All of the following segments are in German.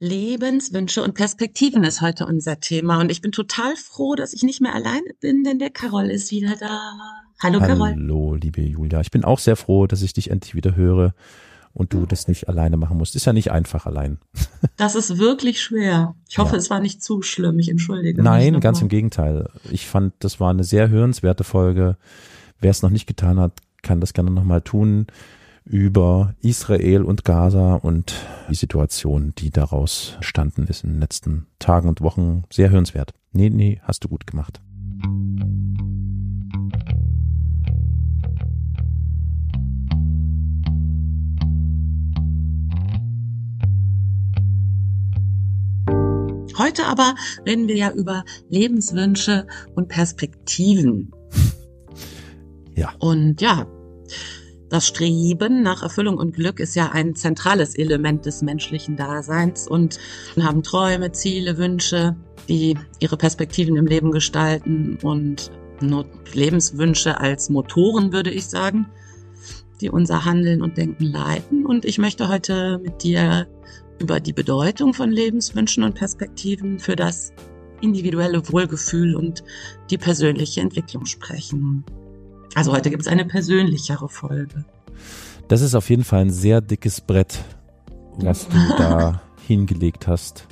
Lebenswünsche und Perspektiven ist heute unser Thema. Und ich bin total froh, dass ich nicht mehr alleine bin, denn der Carol ist wieder da. Hallo, Carol. Hallo, liebe Julia. Ich bin auch sehr froh, dass ich dich endlich wieder höre und du das nicht alleine machen musst. Ist ja nicht einfach allein. Das ist wirklich schwer. Ich hoffe, ja. es war nicht zu schlimm. Ich entschuldige Nein, ganz im Gegenteil. Ich fand, das war eine sehr hörenswerte Folge. Wer es noch nicht getan hat, kann das gerne nochmal tun über Israel und Gaza und die Situation, die daraus entstanden ist in den letzten Tagen und Wochen. Sehr hörenswert. Nee, nee, hast du gut gemacht. Heute aber reden wir ja über Lebenswünsche und Perspektiven. Ja. Und ja, das Streben nach Erfüllung und Glück ist ja ein zentrales Element des menschlichen Daseins und haben Träume, Ziele, Wünsche, die ihre Perspektiven im Leben gestalten und Lebenswünsche als Motoren, würde ich sagen, die unser Handeln und Denken leiten. Und ich möchte heute mit dir über die Bedeutung von Lebenswünschen und Perspektiven für das individuelle Wohlgefühl und die persönliche Entwicklung sprechen. Also heute gibt es eine persönlichere Folge. Das ist auf jeden Fall ein sehr dickes Brett, was du da hingelegt hast.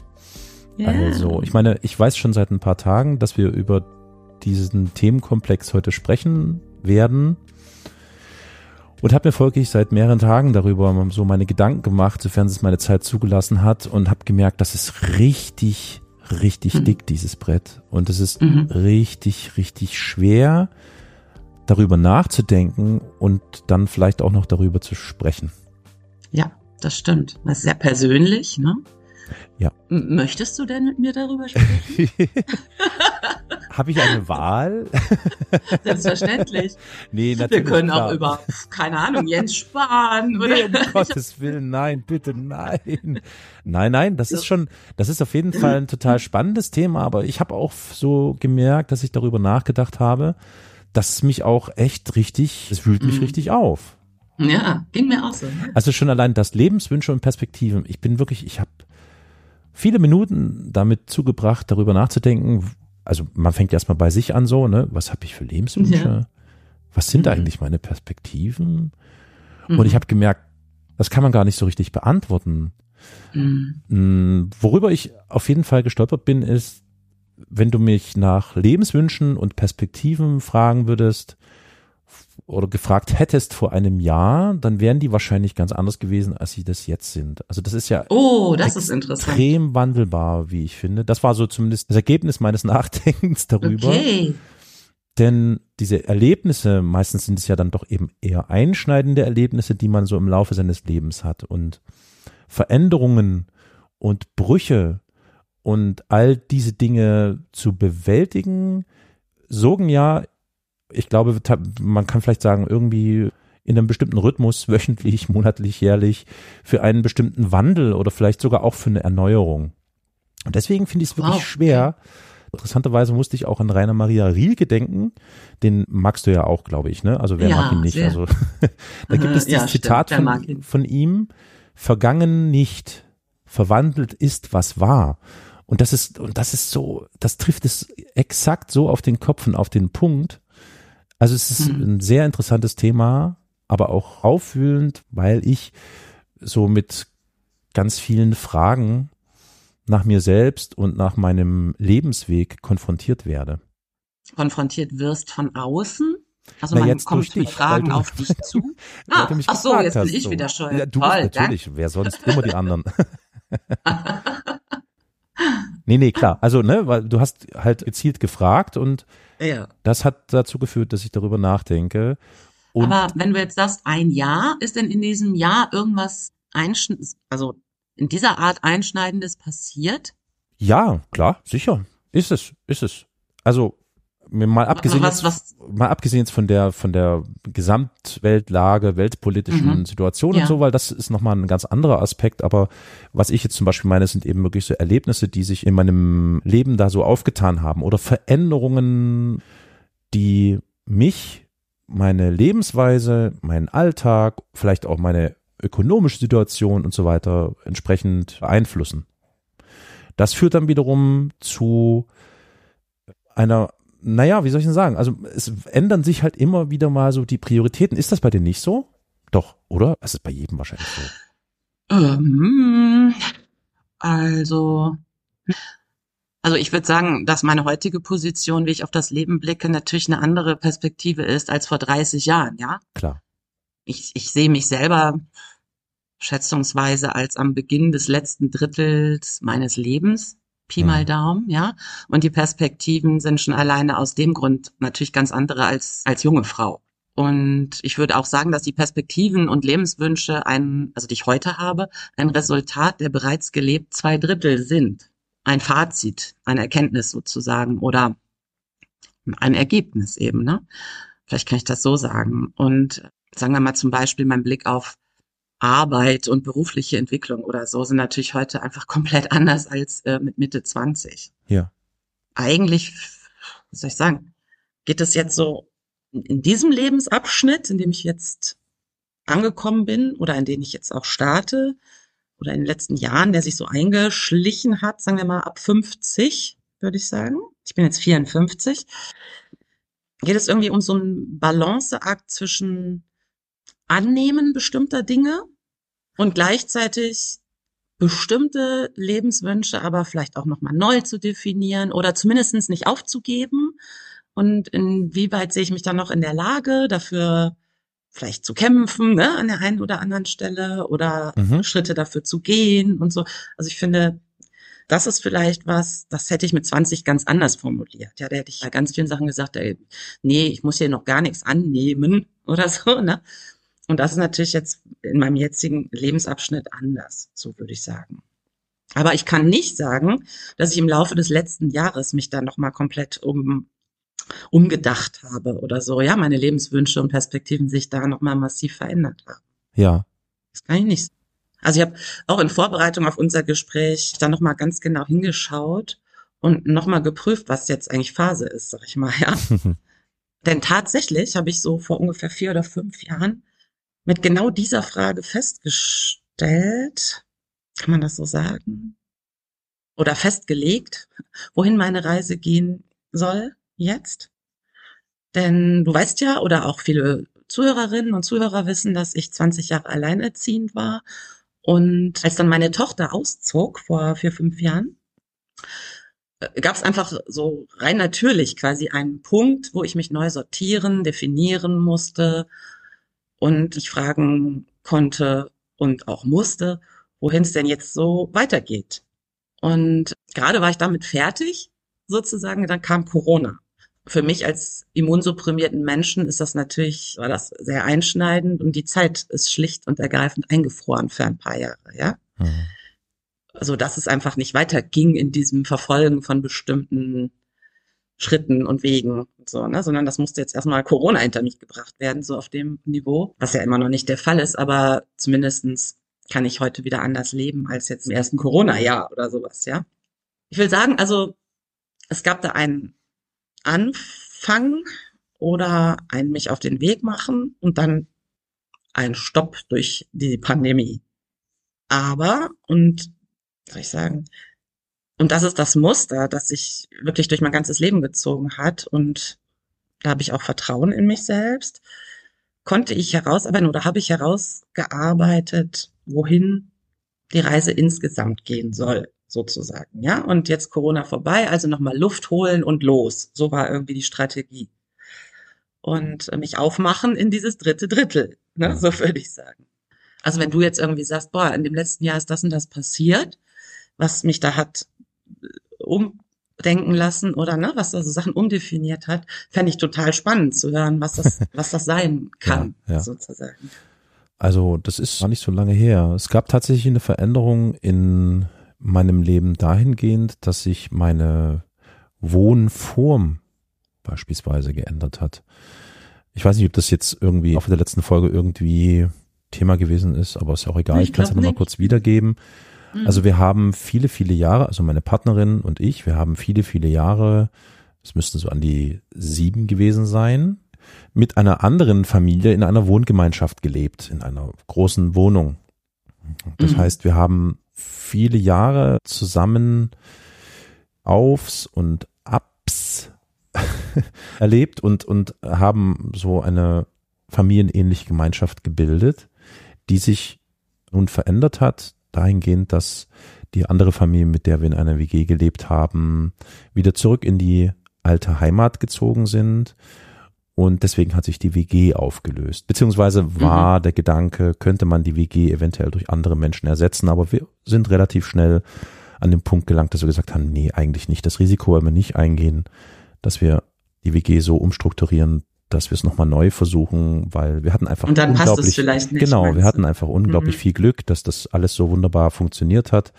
Yeah. Also, ich meine, ich weiß schon seit ein paar Tagen, dass wir über diesen Themenkomplex heute sprechen werden. Und habe mir folglich seit mehreren Tagen darüber so meine Gedanken gemacht, sofern es meine Zeit zugelassen hat und habe gemerkt, das ist richtig, richtig mhm. dick, dieses Brett. Und es ist mhm. richtig, richtig schwer, darüber nachzudenken und dann vielleicht auch noch darüber zu sprechen. Ja, das stimmt. Das ist sehr persönlich, ne? Ja. M möchtest du denn mit mir darüber sprechen? Habe ich eine Wahl? Selbstverständlich. Nee, natürlich. Wir können klar. auch über, keine Ahnung, Jens Spahn oder. Nee, um Gottes Willen, nein, bitte nein. Nein, nein, das ist schon, das ist auf jeden Fall ein total spannendes Thema, aber ich habe auch so gemerkt, dass ich darüber nachgedacht habe, dass mich auch echt richtig, es wühlt mich mhm. richtig auf. Ja, ging mir auch so. Ne? Also schon allein das Lebenswünsche und Perspektiven. Ich bin wirklich, ich habe viele Minuten damit zugebracht, darüber nachzudenken. Also man fängt erstmal bei sich an so, ne? Was habe ich für Lebenswünsche? Ja. Was sind mhm. eigentlich meine Perspektiven? Mhm. Und ich habe gemerkt, das kann man gar nicht so richtig beantworten. Mhm. Mm, worüber ich auf jeden Fall gestolpert bin, ist, wenn du mich nach Lebenswünschen und Perspektiven fragen würdest oder gefragt hättest vor einem Jahr, dann wären die wahrscheinlich ganz anders gewesen, als sie das jetzt sind. Also das ist ja oh, das ist interessant. extrem wandelbar, wie ich finde. Das war so zumindest das Ergebnis meines Nachdenkens darüber. Okay. Denn diese Erlebnisse, meistens sind es ja dann doch eben eher einschneidende Erlebnisse, die man so im Laufe seines Lebens hat. Und Veränderungen und Brüche und all diese Dinge zu bewältigen, sorgen ja, ich glaube, man kann vielleicht sagen, irgendwie in einem bestimmten Rhythmus, wöchentlich, monatlich, jährlich, für einen bestimmten Wandel oder vielleicht sogar auch für eine Erneuerung. Und deswegen finde ich es wirklich wow. schwer. Interessanterweise musste ich auch an Rainer Maria Rielke denken. Den magst du ja auch, glaube ich, ne? Also wer ja, mag ihn nicht? Sehr. Also da gibt es dieses ja, Zitat von, von ihm, vergangen nicht, verwandelt ist, was war. Und das ist, und das ist so, das trifft es exakt so auf den Kopf und auf den Punkt. Also es ist mhm. ein sehr interessantes Thema, aber auch aufwühlend, weil ich so mit ganz vielen Fragen nach mir selbst und nach meinem Lebensweg konfrontiert werde. Konfrontiert wirst von außen? Also Na, man kommt mit dich, Fragen du, auf dich zu? Ah, ach so, jetzt bin ich so. wieder schuld. Ja, du Toll, natürlich, danke. wer sonst? Immer die anderen. Nee, nee, klar. Also, ne, weil du hast halt gezielt gefragt und ja. das hat dazu geführt, dass ich darüber nachdenke. Und Aber wenn du jetzt sagst, ein Jahr, ist denn in diesem Jahr irgendwas einschneidendes, also in dieser Art einschneidendes passiert? Ja, klar, sicher. Ist es, ist es. Also mal abgesehen, was, was? mal abgesehen jetzt von der von der Gesamtweltlage, weltpolitischen mhm. Situation ja. und so, weil das ist nochmal ein ganz anderer Aspekt. Aber was ich jetzt zum Beispiel meine, sind eben wirklich so Erlebnisse, die sich in meinem Leben da so aufgetan haben oder Veränderungen, die mich, meine Lebensweise, meinen Alltag, vielleicht auch meine ökonomische Situation und so weiter entsprechend beeinflussen. Das führt dann wiederum zu einer, naja, wie soll ich denn sagen? Also es ändern sich halt immer wieder mal so die Prioritäten. Ist das bei dir nicht so? Doch, oder? Es ist bei jedem wahrscheinlich so. Ähm, also, also ich würde sagen, dass meine heutige Position, wie ich auf das Leben blicke, natürlich eine andere Perspektive ist als vor 30 Jahren, ja? Klar. Ich, ich sehe mich selber schätzungsweise als am Beginn des letzten Drittels meines Lebens. Pi mal mhm. Daumen, ja. Und die Perspektiven sind schon alleine aus dem Grund natürlich ganz andere als, als junge Frau. Und ich würde auch sagen, dass die Perspektiven und Lebenswünsche ein, also die ich heute habe, ein Resultat der bereits gelebt zwei Drittel sind. Ein Fazit, eine Erkenntnis sozusagen oder ein Ergebnis eben, ne? Vielleicht kann ich das so sagen. Und sagen wir mal zum Beispiel mein Blick auf Arbeit und berufliche Entwicklung oder so sind natürlich heute einfach komplett anders als äh, mit Mitte 20. Ja. Eigentlich, was soll ich sagen, geht es jetzt so in diesem Lebensabschnitt, in dem ich jetzt angekommen bin oder in dem ich jetzt auch starte oder in den letzten Jahren, der sich so eingeschlichen hat, sagen wir mal ab 50, würde ich sagen. Ich bin jetzt 54. Geht es irgendwie um so einen Balanceakt zwischen Annehmen bestimmter Dinge und gleichzeitig bestimmte Lebenswünsche aber vielleicht auch nochmal neu zu definieren oder zumindestens nicht aufzugeben. Und inwieweit sehe ich mich dann noch in der Lage, dafür vielleicht zu kämpfen, ne, an der einen oder anderen Stelle oder mhm. Schritte dafür zu gehen und so. Also ich finde, das ist vielleicht was, das hätte ich mit 20 ganz anders formuliert. Ja, da hätte ich bei ganz vielen Sachen gesagt, ey, nee, ich muss hier noch gar nichts annehmen oder so, ne? Und das ist natürlich jetzt in meinem jetzigen Lebensabschnitt anders, so würde ich sagen. Aber ich kann nicht sagen, dass ich im Laufe des letzten Jahres mich da nochmal komplett um, umgedacht habe oder so. Ja, meine Lebenswünsche und Perspektiven sich da nochmal massiv verändert haben. Ja. Das kann ich nicht. sagen. Also ich habe auch in Vorbereitung auf unser Gespräch da nochmal ganz genau hingeschaut und nochmal geprüft, was jetzt eigentlich Phase ist, sag ich mal, ja. Denn tatsächlich habe ich so vor ungefähr vier oder fünf Jahren mit genau dieser Frage festgestellt, kann man das so sagen? Oder festgelegt, wohin meine Reise gehen soll jetzt. Denn du weißt ja, oder auch viele Zuhörerinnen und Zuhörer wissen, dass ich 20 Jahre alleinerziehend war. Und als dann meine Tochter auszog vor vier, fünf Jahren, äh, gab es einfach so rein natürlich quasi einen Punkt, wo ich mich neu sortieren, definieren musste und ich fragen konnte und auch musste, wohin es denn jetzt so weitergeht. Und gerade war ich damit fertig, sozusagen, dann kam Corona. Für mich als immunsupprimierten Menschen ist das natürlich, war das sehr einschneidend und die Zeit ist schlicht und ergreifend eingefroren für ein paar Jahre, ja. Mhm. Also, dass es einfach nicht weiterging in diesem Verfolgen von bestimmten Schritten und Wegen und so, ne? sondern das musste jetzt erstmal Corona hinter mich gebracht werden, so auf dem Niveau, was ja immer noch nicht der Fall ist, aber zumindestens kann ich heute wieder anders leben als jetzt im ersten Corona-Jahr oder sowas, ja. Ich will sagen, also es gab da einen Anfang oder ein mich auf den Weg machen und dann ein Stopp durch die Pandemie. Aber, und soll ich sagen, und das ist das Muster, das sich wirklich durch mein ganzes Leben gezogen hat. Und da habe ich auch Vertrauen in mich selbst. Konnte ich herausarbeiten oder habe ich herausgearbeitet, wohin die Reise insgesamt gehen soll, sozusagen. Ja, und jetzt Corona vorbei, also nochmal Luft holen und los. So war irgendwie die Strategie. Und mich aufmachen in dieses dritte Drittel, ne? so würde ich sagen. Also wenn du jetzt irgendwie sagst, boah, in dem letzten Jahr ist das und das passiert, was mich da hat umdenken lassen oder ne, was da so Sachen umdefiniert hat, fände ich total spannend zu hören, was das, was das sein kann, ja, ja. sozusagen. Also das ist gar nicht so lange her. Es gab tatsächlich eine Veränderung in meinem Leben dahingehend, dass sich meine Wohnform beispielsweise geändert hat. Ich weiß nicht, ob das jetzt irgendwie auf der letzten Folge irgendwie Thema gewesen ist, aber ist ja auch egal. Ich, ich kann es ja nochmal kurz wiedergeben. Mhm. Also wir haben viele, viele Jahre, also meine Partnerin und ich, wir haben viele, viele Jahre, es müssten so an die sieben gewesen sein, mit einer anderen Familie in einer Wohngemeinschaft gelebt, in einer großen Wohnung. Das mhm. heißt, wir haben viele Jahre zusammen Aufs und Abs erlebt und, und haben so eine familienähnliche Gemeinschaft gebildet, die sich nun verändert hat, dahingehend, dass die andere Familie, mit der wir in einer WG gelebt haben, wieder zurück in die alte Heimat gezogen sind. Und deswegen hat sich die WG aufgelöst. Beziehungsweise war mhm. der Gedanke, könnte man die WG eventuell durch andere Menschen ersetzen, aber wir sind relativ schnell an den Punkt gelangt, dass wir gesagt haben, nee, eigentlich nicht. Das Risiko wollen wir nicht eingehen, dass wir die WG so umstrukturieren, dass wir es nochmal neu versuchen, weil wir hatten einfach und dann passt es vielleicht nicht. Genau, wir hatten einfach unglaublich mhm. viel Glück, dass das alles so wunderbar funktioniert hat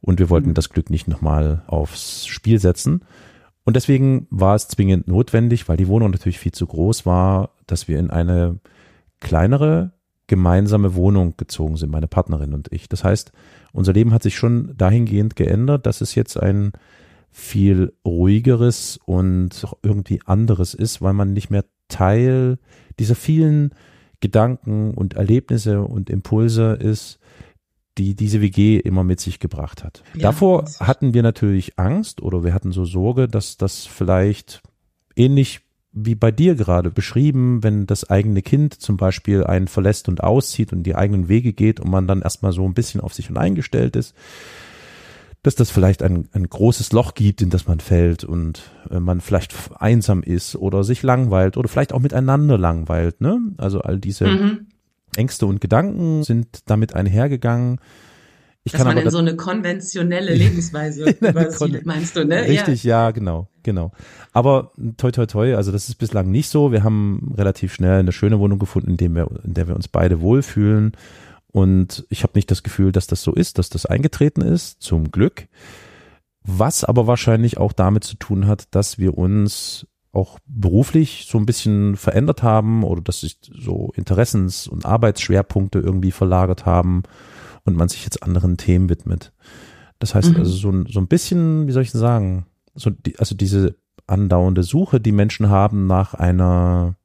und wir wollten mhm. das Glück nicht nochmal aufs Spiel setzen. Und deswegen war es zwingend notwendig, weil die Wohnung natürlich viel zu groß war, dass wir in eine kleinere gemeinsame Wohnung gezogen sind, meine Partnerin und ich. Das heißt, unser Leben hat sich schon dahingehend geändert, dass es jetzt ein viel ruhigeres und irgendwie anderes ist, weil man nicht mehr Teil dieser vielen Gedanken und Erlebnisse und Impulse ist, die diese WG immer mit sich gebracht hat. Ja, Davor hatten wir natürlich Angst oder wir hatten so Sorge, dass das vielleicht ähnlich wie bei dir gerade beschrieben, wenn das eigene Kind zum Beispiel einen verlässt und auszieht und die eigenen Wege geht und man dann erstmal so ein bisschen auf sich und eingestellt ist, dass das vielleicht ein, ein großes Loch gibt, in das man fällt und äh, man vielleicht einsam ist oder sich langweilt oder vielleicht auch miteinander langweilt. Ne? Also all diese mhm. Ängste und Gedanken sind damit einhergegangen. Ich Dass man in so eine konventionelle Lebensweise übersieht, meinst du, ne? Richtig, ja. ja, genau, genau. Aber toi, toi, toi, also das ist bislang nicht so. Wir haben relativ schnell eine schöne Wohnung gefunden, in, dem wir, in der wir uns beide wohlfühlen und ich habe nicht das Gefühl, dass das so ist, dass das eingetreten ist, zum Glück. Was aber wahrscheinlich auch damit zu tun hat, dass wir uns auch beruflich so ein bisschen verändert haben oder dass sich so Interessens- und Arbeitsschwerpunkte irgendwie verlagert haben und man sich jetzt anderen Themen widmet. Das heißt mhm. also so, so ein bisschen, wie soll ich denn sagen, so die, also diese andauernde Suche, die Menschen haben nach einer,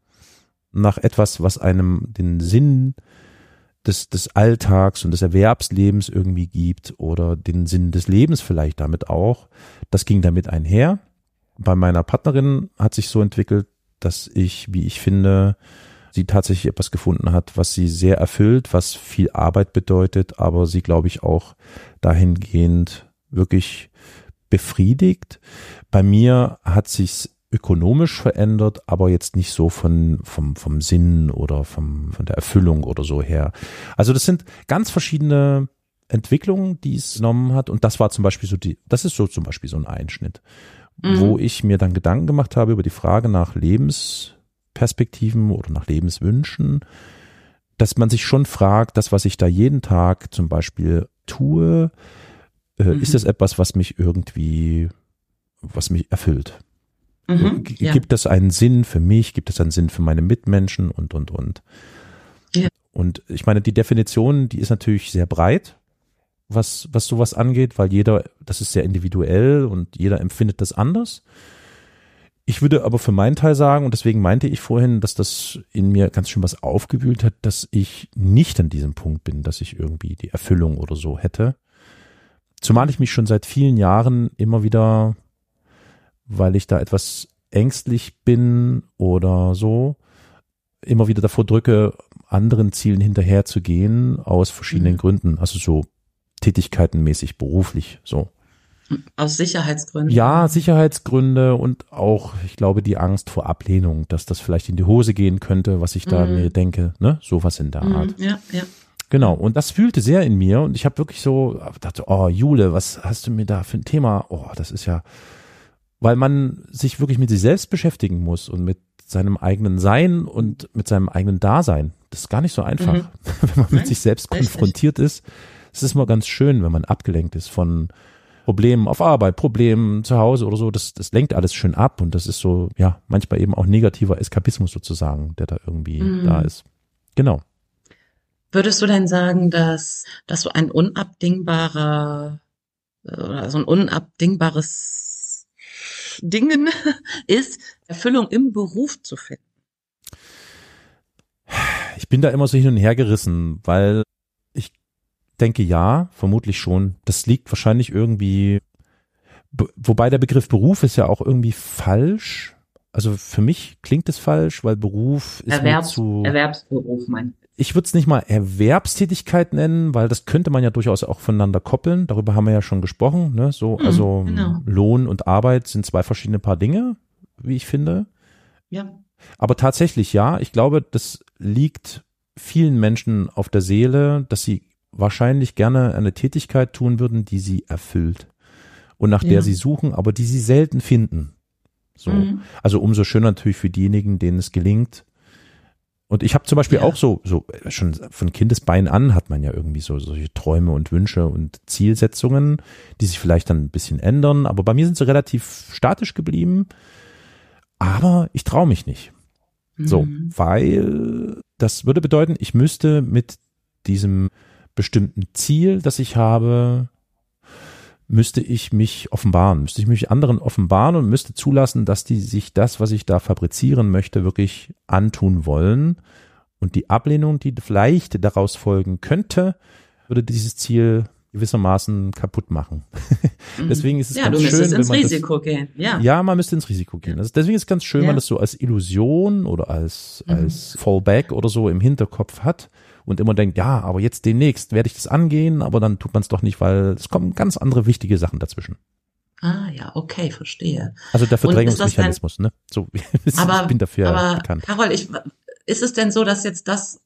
nach etwas, was einem den Sinn des, des Alltags und des Erwerbslebens irgendwie gibt oder den Sinn des Lebens vielleicht damit auch. Das ging damit einher. Bei meiner Partnerin hat sich so entwickelt, dass ich, wie ich finde, sie tatsächlich etwas gefunden hat, was sie sehr erfüllt, was viel Arbeit bedeutet, aber sie, glaube ich, auch dahingehend wirklich befriedigt. Bei mir hat sich's ökonomisch verändert, aber jetzt nicht so von, vom, vom Sinn oder vom, von der Erfüllung oder so her. Also das sind ganz verschiedene Entwicklungen, die es genommen hat. Und das war zum Beispiel so die, das ist so zum Beispiel so ein Einschnitt, mhm. wo ich mir dann Gedanken gemacht habe über die Frage nach Lebensperspektiven oder nach Lebenswünschen, dass man sich schon fragt, das, was ich da jeden Tag zum Beispiel tue, äh, mhm. ist das etwas, was mich irgendwie, was mich erfüllt? Mhm, ja. Gibt es einen Sinn für mich? Gibt es einen Sinn für meine Mitmenschen und, und, und? Ja. Und ich meine, die Definition, die ist natürlich sehr breit, was, was sowas angeht, weil jeder, das ist sehr individuell und jeder empfindet das anders. Ich würde aber für meinen Teil sagen, und deswegen meinte ich vorhin, dass das in mir ganz schön was aufgewühlt hat, dass ich nicht an diesem Punkt bin, dass ich irgendwie die Erfüllung oder so hätte. Zumal ich mich schon seit vielen Jahren immer wieder weil ich da etwas ängstlich bin oder so, immer wieder davor drücke, anderen Zielen hinterher zu gehen, aus verschiedenen mhm. Gründen. Also so tätigkeitenmäßig, beruflich, so. Aus Sicherheitsgründen? Ja, Sicherheitsgründe und auch, ich glaube, die Angst vor Ablehnung, dass das vielleicht in die Hose gehen könnte, was ich da mhm. mir denke, ne? Sowas in der mhm. Art. Ja, ja. Genau, und das fühlte sehr in mir und ich habe wirklich so dachte, oh Jule, was hast du mir da für ein Thema? Oh, das ist ja, weil man sich wirklich mit sich selbst beschäftigen muss und mit seinem eigenen Sein und mit seinem eigenen Dasein. Das ist gar nicht so einfach, mhm. wenn man mit sich selbst konfrontiert ist. Es ist immer ganz schön, wenn man abgelenkt ist von Problemen auf Arbeit, Problemen zu Hause oder so. Das, das lenkt alles schön ab und das ist so, ja, manchmal eben auch negativer Eskapismus sozusagen, der da irgendwie mhm. da ist. Genau. Würdest du denn sagen, dass, dass so ein unabdingbarer äh, oder so ein unabdingbares Dingen ist, Erfüllung im Beruf zu finden? Ich bin da immer so hin und her gerissen, weil ich denke ja, vermutlich schon. Das liegt wahrscheinlich irgendwie, wobei der Begriff Beruf ist ja auch irgendwie falsch. Also für mich klingt es falsch, weil Beruf ist Erwerbs, zu, Erwerbsberuf, mein. Ich würde es nicht mal Erwerbstätigkeit nennen, weil das könnte man ja durchaus auch voneinander koppeln. Darüber haben wir ja schon gesprochen. Ne? So, mhm, also genau. Lohn und Arbeit sind zwei verschiedene Paar Dinge, wie ich finde. Ja. Aber tatsächlich ja, ich glaube, das liegt vielen Menschen auf der Seele, dass sie wahrscheinlich gerne eine Tätigkeit tun würden, die sie erfüllt und nach ja. der sie suchen, aber die sie selten finden. So. Mhm. Also umso schöner natürlich für diejenigen, denen es gelingt. Und ich habe zum Beispiel ja. auch so, so schon von Kindesbein an hat man ja irgendwie so solche Träume und Wünsche und Zielsetzungen, die sich vielleicht dann ein bisschen ändern. Aber bei mir sind sie relativ statisch geblieben. Aber ich traue mich nicht. So, mhm. weil das würde bedeuten, ich müsste mit diesem bestimmten Ziel, das ich habe, müsste ich mich offenbaren, müsste ich mich anderen offenbaren und müsste zulassen, dass die sich das, was ich da fabrizieren möchte, wirklich antun wollen. Und die Ablehnung, die vielleicht daraus folgen könnte, würde dieses Ziel gewissermaßen kaputt machen. Mhm. deswegen ist es ja, ganz du schön, ins wenn man Risiko das, gehen. Ja. ja, man müsste ins Risiko gehen. Also deswegen ist es ganz schön, ja. wenn man das so als Illusion oder als mhm. als Fallback oder so im Hinterkopf hat und immer denkt, ja, aber jetzt demnächst werde ich das angehen, aber dann tut man es doch nicht, weil es kommen ganz andere wichtige Sachen dazwischen. Ah ja, okay, verstehe. Also der Verdrängungsmechanismus, ne? So, aber, ich bin dafür aber, bekannt. Carol, ich, ist es denn so, dass jetzt das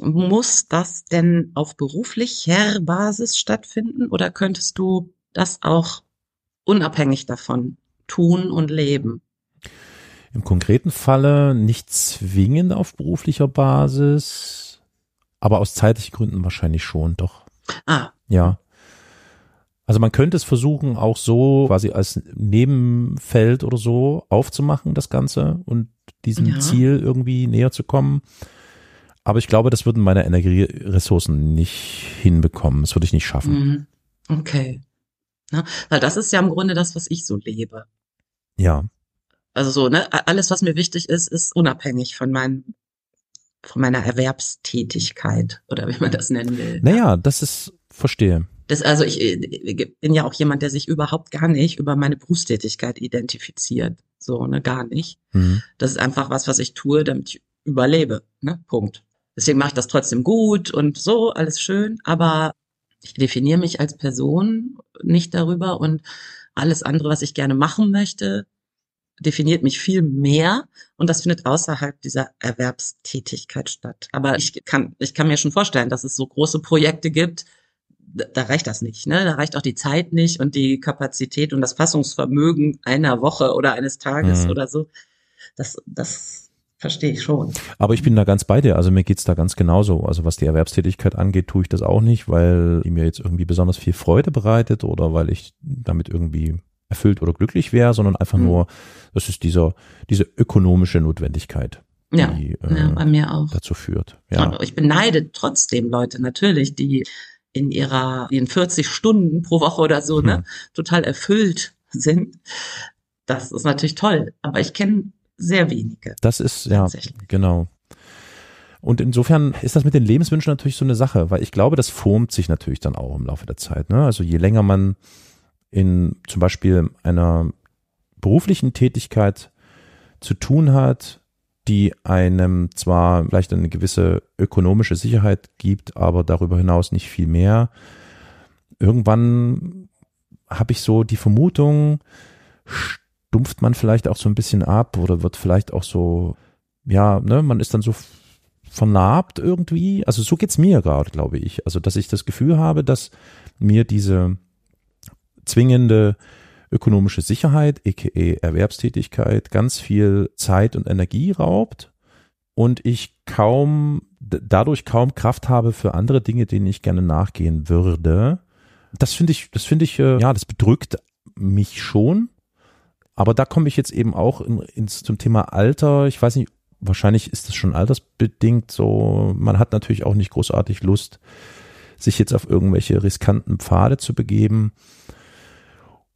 muss das denn auf beruflicher Basis stattfinden oder könntest du das auch unabhängig davon tun und leben? Im konkreten Falle nicht zwingend auf beruflicher Basis, aber aus zeitlichen Gründen wahrscheinlich schon, doch. Ah. Ja. Also man könnte es versuchen, auch so quasi als Nebenfeld oder so aufzumachen, das Ganze und diesem ja. Ziel irgendwie näher zu kommen. Aber ich glaube, das würden meine Energieressourcen nicht hinbekommen. Das würde ich nicht schaffen. Mhm. Okay. Ja, weil das ist ja im Grunde das, was ich so lebe. Ja. Also so, ne, alles, was mir wichtig ist, ist unabhängig von meinem von meiner Erwerbstätigkeit oder wie man das nennen will. Naja, das ist, verstehe. Das, also ich, ich bin ja auch jemand, der sich überhaupt gar nicht über meine Berufstätigkeit identifiziert. So, ne, gar nicht. Mhm. Das ist einfach was, was ich tue, damit ich überlebe. Ne? Punkt. Deswegen mache ich das trotzdem gut und so, alles schön, aber ich definiere mich als Person nicht darüber und alles andere, was ich gerne machen möchte, definiert mich viel mehr und das findet außerhalb dieser Erwerbstätigkeit statt. Aber ich kann, ich kann mir schon vorstellen, dass es so große Projekte gibt, da reicht das nicht, ne? Da reicht auch die Zeit nicht und die Kapazität und das Fassungsvermögen einer Woche oder eines Tages mhm. oder so. Das, das verstehe ich schon. Aber ich bin da ganz bei dir. Also mir geht's da ganz genauso. Also was die Erwerbstätigkeit angeht, tue ich das auch nicht, weil die mir jetzt irgendwie besonders viel Freude bereitet oder weil ich damit irgendwie erfüllt oder glücklich wäre, sondern einfach mhm. nur, das ist dieser, diese ökonomische Notwendigkeit. Ja, die, äh, ja, bei mir auch. dazu führt. Ja. ich beneide trotzdem Leute natürlich, die in ihrer, in 40 Stunden pro Woche oder so, ne, hm. total erfüllt sind. Das ist natürlich toll, aber ich kenne sehr wenige. Das ist, ja, genau. Und insofern ist das mit den Lebenswünschen natürlich so eine Sache, weil ich glaube, das formt sich natürlich dann auch im Laufe der Zeit. Ne? Also je länger man in zum Beispiel einer beruflichen Tätigkeit zu tun hat, die einem zwar vielleicht eine gewisse ökonomische Sicherheit gibt, aber darüber hinaus nicht viel mehr. Irgendwann habe ich so die Vermutung, stumpft man vielleicht auch so ein bisschen ab oder wird vielleicht auch so, ja, ne, man ist dann so vernarbt irgendwie. Also so geht's mir gerade, glaube ich. Also, dass ich das Gefühl habe, dass mir diese zwingende ökonomische Sicherheit, aka Erwerbstätigkeit, ganz viel Zeit und Energie raubt und ich kaum, dadurch kaum Kraft habe für andere Dinge, denen ich gerne nachgehen würde. Das finde ich, das finde ich, äh, ja, das bedrückt mich schon. Aber da komme ich jetzt eben auch in, ins, zum Thema Alter. Ich weiß nicht, wahrscheinlich ist das schon altersbedingt so. Man hat natürlich auch nicht großartig Lust, sich jetzt auf irgendwelche riskanten Pfade zu begeben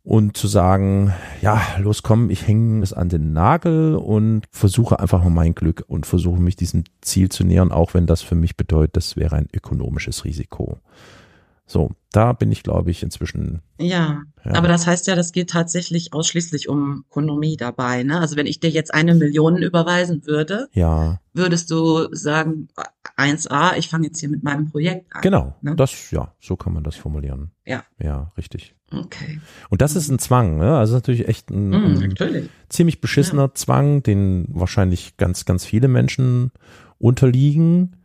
und zu sagen, ja, los komm, ich hänge es an den Nagel und versuche einfach mal mein Glück und versuche mich diesem Ziel zu nähern, auch wenn das für mich bedeutet, das wäre ein ökonomisches Risiko. So, da bin ich, glaube ich, inzwischen. Ja, ja, aber das heißt ja, das geht tatsächlich ausschließlich um Ökonomie dabei. Ne? Also wenn ich dir jetzt eine Million überweisen würde, ja. würdest du sagen, 1a, ich fange jetzt hier mit meinem Projekt an. Genau, ne? das, ja, so kann man das formulieren. Ja. Ja, richtig. Okay. Und das ist ein Zwang, ne? Also natürlich echt ein, mm, ein ziemlich beschissener ja. Zwang, den wahrscheinlich ganz, ganz viele Menschen unterliegen.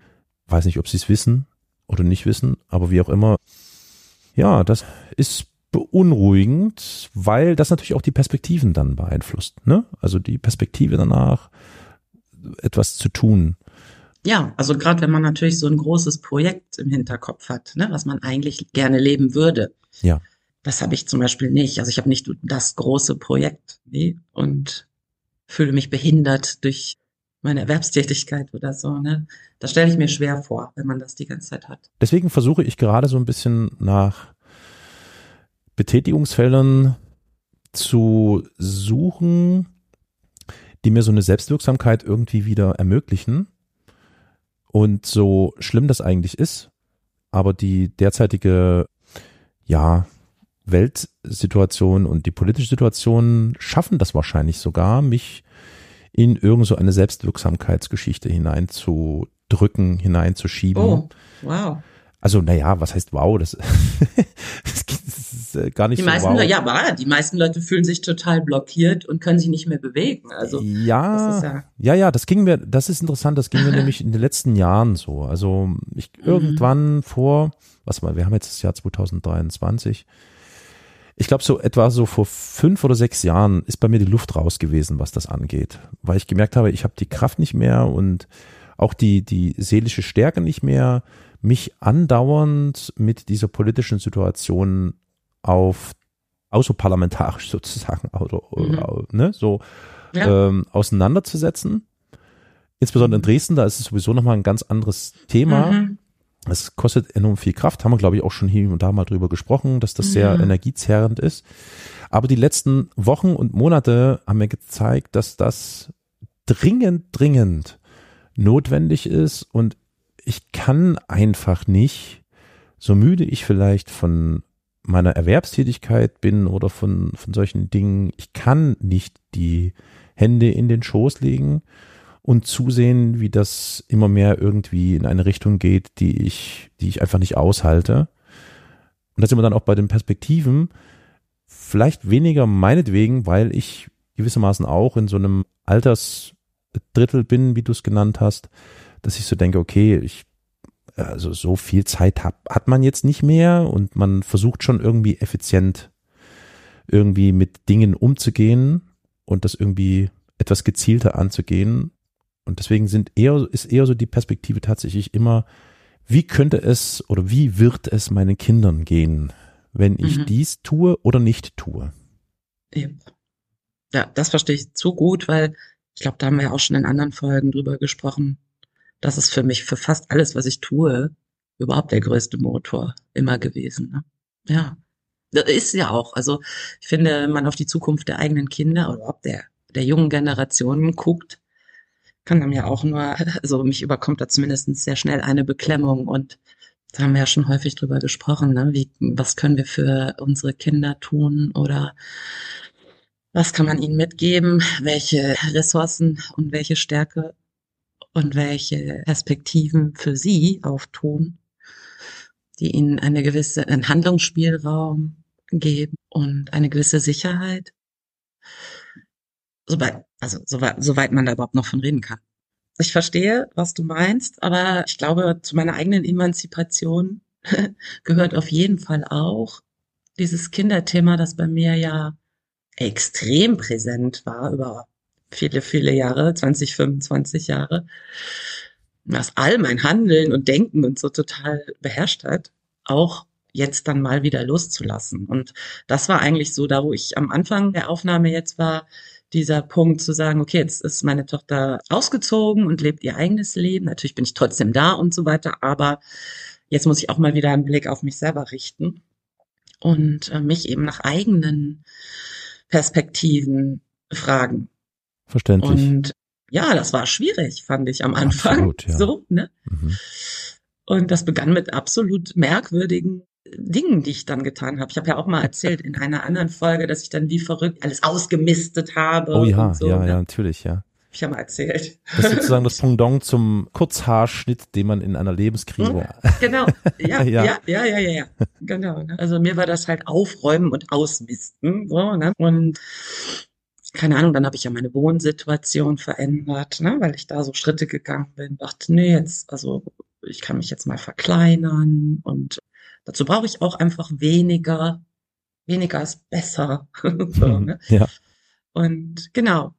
Weiß nicht, ob sie es wissen oder nicht wissen, aber wie auch immer. Ja, das ist beunruhigend, weil das natürlich auch die Perspektiven dann beeinflusst. Ne? Also die Perspektive danach, etwas zu tun. Ja, also gerade wenn man natürlich so ein großes Projekt im Hinterkopf hat, ne, was man eigentlich gerne leben würde. Ja. Das habe ich zum Beispiel nicht. Also ich habe nicht das große Projekt nee, und fühle mich behindert durch meine Erwerbstätigkeit oder so. Ne? Das stelle ich mir schwer vor, wenn man das die ganze Zeit hat. Deswegen versuche ich gerade so ein bisschen nach Betätigungsfeldern zu suchen, die mir so eine Selbstwirksamkeit irgendwie wieder ermöglichen. Und so schlimm das eigentlich ist, aber die derzeitige, ja, Weltsituation und die politische Situation schaffen das wahrscheinlich sogar, mich in irgend so eine Selbstwirksamkeitsgeschichte hineinzudrücken, hineinzuschieben. Oh, wow. Also, naja, was heißt wow? Das, das ist äh, gar nicht die so meisten, wow. Ja, aber die meisten Leute fühlen sich total blockiert und können sich nicht mehr bewegen. Also, ja, ja, ja, ja, das ging mir, das ist interessant, das ging mir nämlich in den letzten Jahren so. Also, ich mhm. irgendwann vor, was mal, wir haben jetzt das Jahr 2023, ich glaube, so etwa so vor fünf oder sechs Jahren ist bei mir die Luft raus gewesen, was das angeht, weil ich gemerkt habe, ich habe die Kraft nicht mehr und auch die, die seelische Stärke nicht mehr, mich andauernd mit dieser politischen Situation auf außerparlamentarisch sozusagen oder, mhm. ne, so ja. ähm, auseinanderzusetzen. Insbesondere in Dresden, da ist es sowieso nochmal ein ganz anderes Thema. Mhm. Es kostet enorm viel Kraft, haben wir, glaube ich, auch schon hier und da mal drüber gesprochen, dass das sehr ja. energiezerrend ist. Aber die letzten Wochen und Monate haben mir gezeigt, dass das dringend, dringend notwendig ist und ich kann einfach nicht, so müde ich vielleicht von meiner Erwerbstätigkeit bin oder von, von solchen Dingen, ich kann nicht die Hände in den Schoß legen und zusehen, wie das immer mehr irgendwie in eine Richtung geht, die ich, die ich einfach nicht aushalte. Und da sind wir dann auch bei den Perspektiven. Vielleicht weniger meinetwegen, weil ich gewissermaßen auch in so einem Altersdrittel bin, wie du es genannt hast, dass ich so denke, okay, ich, also so viel Zeit hat, hat man jetzt nicht mehr und man versucht schon irgendwie effizient irgendwie mit Dingen umzugehen und das irgendwie etwas gezielter anzugehen. Und deswegen sind eher, ist eher so die Perspektive tatsächlich immer, wie könnte es oder wie wird es meinen Kindern gehen, wenn ich mhm. dies tue oder nicht tue? Ja, das verstehe ich zu gut, weil ich glaube, da haben wir auch schon in anderen Folgen drüber gesprochen. Das ist für mich für fast alles, was ich tue, überhaupt der größte Motor immer gewesen. Ne? Ja, das ist ja auch. Also ich finde, wenn man auf die Zukunft der eigenen Kinder oder überhaupt der der jungen Generationen guckt, kann dann ja auch nur, also mich überkommt da zumindest sehr schnell eine Beklemmung und da haben wir ja schon häufig drüber gesprochen, ne? Wie, was können wir für unsere Kinder tun oder was kann man ihnen mitgeben, welche Ressourcen und welche Stärke und welche Perspektiven für sie auftun, die ihnen eine gewisse, einen Handlungsspielraum geben und eine gewisse Sicherheit soweit, also soweit, soweit man da überhaupt noch von reden kann. Ich verstehe, was du meinst, aber ich glaube, zu meiner eigenen Emanzipation gehört auf jeden Fall auch dieses Kinderthema, das bei mir ja extrem präsent war über viele, viele Jahre, 20, 25 Jahre, was all mein Handeln und Denken und so total beherrscht hat, auch jetzt dann mal wieder loszulassen. Und das war eigentlich so, da wo ich am Anfang der Aufnahme jetzt war, dieser Punkt zu sagen, okay, jetzt ist meine Tochter ausgezogen und lebt ihr eigenes Leben. Natürlich bin ich trotzdem da und so weiter, aber jetzt muss ich auch mal wieder einen Blick auf mich selber richten und äh, mich eben nach eigenen Perspektiven fragen. Verständlich. Und ja, das war schwierig, fand ich am Anfang. Absolut, ja. So, ne? Mhm. Und das begann mit absolut merkwürdigen Dingen, die ich dann getan habe. Ich habe ja auch mal erzählt in einer anderen Folge, dass ich dann wie verrückt alles ausgemistet habe. Oh ja, so, ja, ne? ja, natürlich, ja. Hab ich ja mal erzählt. Das ist sozusagen das Pendant zum Kurzhaarschnitt, den man in einer Lebenskrise. Hm, genau, ja, ja, ja, ja, ja, ja, genau. Ne? Also mir war das halt Aufräumen und Ausmisten, so, ne? Und keine Ahnung, dann habe ich ja meine Wohnsituation verändert, ne, weil ich da so Schritte gegangen bin, dachte, nee, jetzt, also ich kann mich jetzt mal verkleinern und dazu brauche ich auch einfach weniger. Weniger ist besser. so, ne? Ja. Und genau.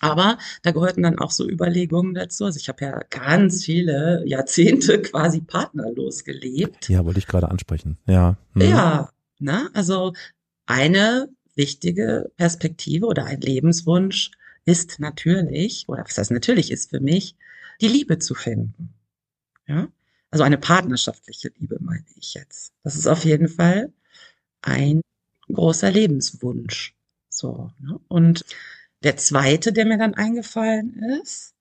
Aber da gehörten dann auch so Überlegungen dazu. Also ich habe ja ganz viele Jahrzehnte quasi partnerlos gelebt. Ja, wollte ich gerade ansprechen. Ja. Hm. Ja, ne? Also eine wichtige Perspektive oder ein Lebenswunsch ist natürlich, oder was heißt natürlich ist für mich, die Liebe zu finden. Ja, also eine partnerschaftliche Liebe meine ich jetzt. Das ist auf jeden Fall ein großer Lebenswunsch. So, ne? Und der zweite, der mir dann eingefallen ist,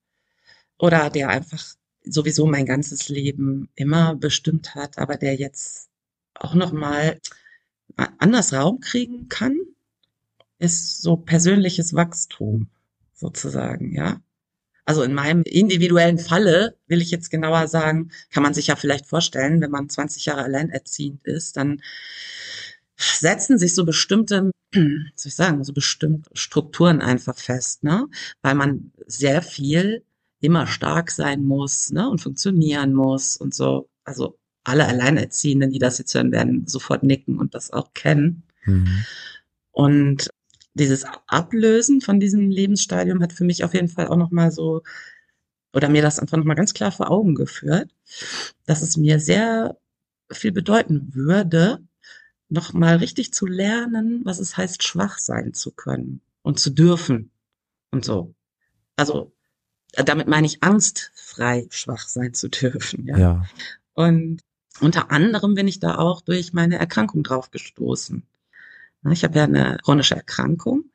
oder der einfach sowieso mein ganzes Leben immer bestimmt hat, aber der jetzt auch noch mal anders Raum kriegen kann, ist so persönliches Wachstum sozusagen, ja. Also in meinem individuellen Falle will ich jetzt genauer sagen, kann man sich ja vielleicht vorstellen, wenn man 20 Jahre alleinerziehend ist, dann setzen sich so bestimmte, soll ich sagen, so bestimmte Strukturen einfach fest, ne? Weil man sehr viel immer stark sein muss, ne? Und funktionieren muss und so. Also alle Alleinerziehenden, die das jetzt hören, werden sofort nicken und das auch kennen. Mhm. Und dieses Ablösen von diesem Lebensstadium hat für mich auf jeden Fall auch nochmal so, oder mir das einfach nochmal ganz klar vor Augen geführt, dass es mir sehr viel bedeuten würde, nochmal richtig zu lernen, was es heißt, schwach sein zu können und zu dürfen und so. Also, damit meine ich angstfrei schwach sein zu dürfen. Ja. ja. Und unter anderem bin ich da auch durch meine Erkrankung drauf gestoßen. Ich habe ja eine chronische Erkrankung.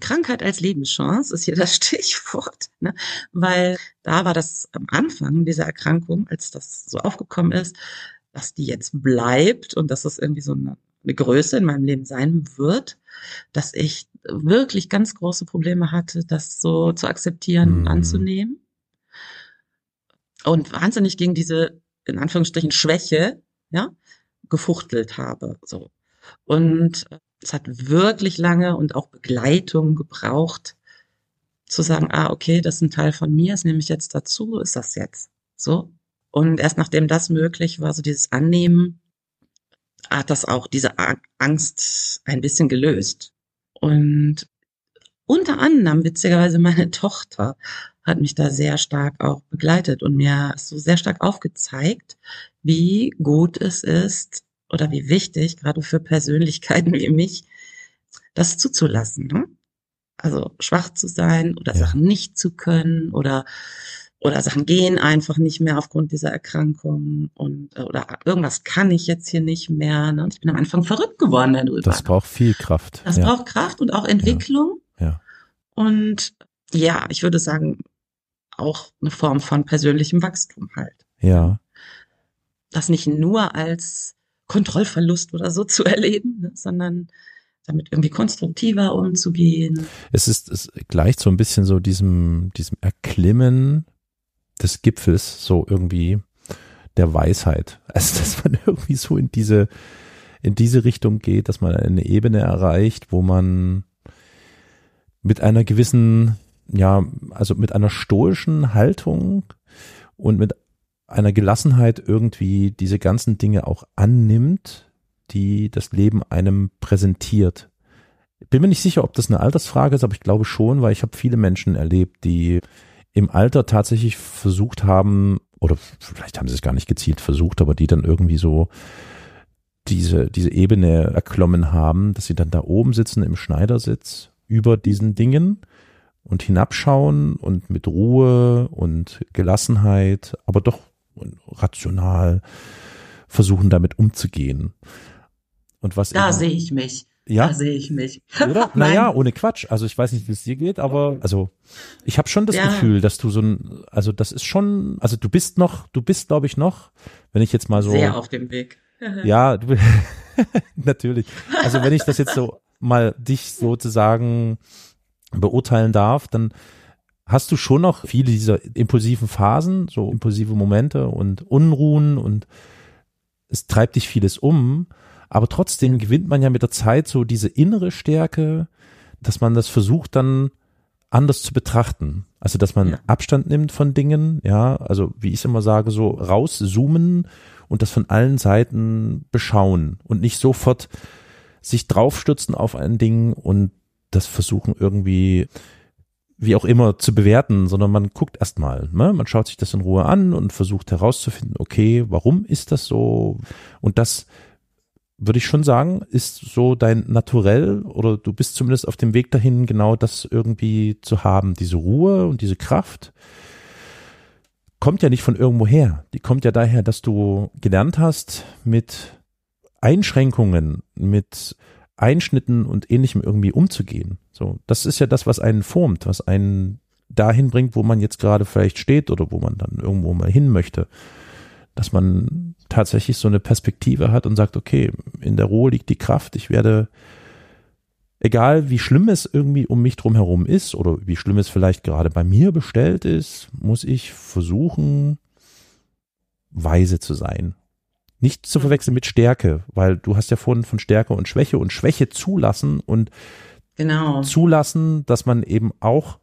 Krankheit als Lebenschance ist hier das Stichwort, ne? weil da war das am Anfang dieser Erkrankung, als das so aufgekommen ist, dass die jetzt bleibt und dass das irgendwie so eine, eine Größe in meinem Leben sein wird, dass ich wirklich ganz große Probleme hatte, das so zu akzeptieren und mhm. anzunehmen. Und wahnsinnig gegen diese, in Anführungsstrichen, Schwäche, ja, gefuchtelt habe. So. Und es hat wirklich lange und auch Begleitung gebraucht, zu sagen, ah, okay, das ist ein Teil von mir, das nehme ich jetzt dazu, ist das jetzt so. Und erst nachdem das möglich war, so dieses Annehmen, hat das auch diese Angst ein bisschen gelöst. Und unter anderem, witzigerweise, meine Tochter hat mich da sehr stark auch begleitet und mir so sehr stark aufgezeigt, wie gut es ist, oder wie wichtig, gerade für Persönlichkeiten wie mich, das zuzulassen. Ne? Also schwach zu sein oder ja. Sachen nicht zu können oder oder Sachen gehen einfach nicht mehr aufgrund dieser Erkrankung und äh, oder irgendwas kann ich jetzt hier nicht mehr. Ne? Und ich bin am Anfang verrückt geworden darüber. Das braucht viel Kraft. Das ja. braucht Kraft und auch Entwicklung. Ja. ja. Und ja, ich würde sagen, auch eine Form von persönlichem Wachstum halt. Ja. Das nicht nur als Kontrollverlust oder so zu erleben, ne, sondern damit irgendwie konstruktiver umzugehen. Es ist, es gleicht so ein bisschen so diesem, diesem Erklimmen des Gipfels, so irgendwie der Weisheit. Also, dass man irgendwie so in diese, in diese Richtung geht, dass man eine Ebene erreicht, wo man mit einer gewissen, ja, also mit einer stoischen Haltung und mit einer Gelassenheit irgendwie diese ganzen Dinge auch annimmt, die das Leben einem präsentiert. Bin mir nicht sicher, ob das eine Altersfrage ist, aber ich glaube schon, weil ich habe viele Menschen erlebt, die im Alter tatsächlich versucht haben, oder vielleicht haben sie es gar nicht gezielt versucht, aber die dann irgendwie so diese, diese Ebene erklommen haben, dass sie dann da oben sitzen im Schneidersitz über diesen Dingen und hinabschauen und mit Ruhe und Gelassenheit, aber doch rational versuchen damit umzugehen. Und was da sehe ich mich. Ja. Da sehe ich mich. Oder? naja, ohne Quatsch. Also ich weiß nicht, wie es dir geht, aber also ich habe schon das ja. Gefühl, dass du so ein, also das ist schon, also du bist noch, du bist, glaube ich, noch, wenn ich jetzt mal so. Sehr auf dem Weg. ja, du, natürlich. Also wenn ich das jetzt so mal dich sozusagen beurteilen darf, dann hast du schon noch viele dieser impulsiven Phasen, so impulsive Momente und Unruhen und es treibt dich vieles um, aber trotzdem gewinnt man ja mit der Zeit so diese innere Stärke, dass man das versucht dann anders zu betrachten. Also, dass man ja. Abstand nimmt von Dingen, ja, also wie ich es immer sage, so rauszoomen und das von allen Seiten beschauen und nicht sofort sich draufstürzen auf ein Ding und das versuchen irgendwie wie auch immer zu bewerten, sondern man guckt erstmal, ne? man schaut sich das in Ruhe an und versucht herauszufinden, okay, warum ist das so? Und das würde ich schon sagen, ist so dein Naturell oder du bist zumindest auf dem Weg dahin, genau das irgendwie zu haben, diese Ruhe und diese Kraft. Kommt ja nicht von irgendwo her. Die kommt ja daher, dass du gelernt hast, mit Einschränkungen, mit Einschnitten und ähnlichem irgendwie umzugehen. So, das ist ja das, was einen formt, was einen dahin bringt, wo man jetzt gerade vielleicht steht oder wo man dann irgendwo mal hin möchte. Dass man tatsächlich so eine Perspektive hat und sagt, okay, in der Ruhe liegt die Kraft, ich werde, egal wie schlimm es irgendwie um mich drum herum ist oder wie schlimm es vielleicht gerade bei mir bestellt ist, muss ich versuchen, weise zu sein nicht zu verwechseln mit Stärke, weil du hast ja vorhin von Stärke und Schwäche und Schwäche zulassen und genau. zulassen, dass man eben auch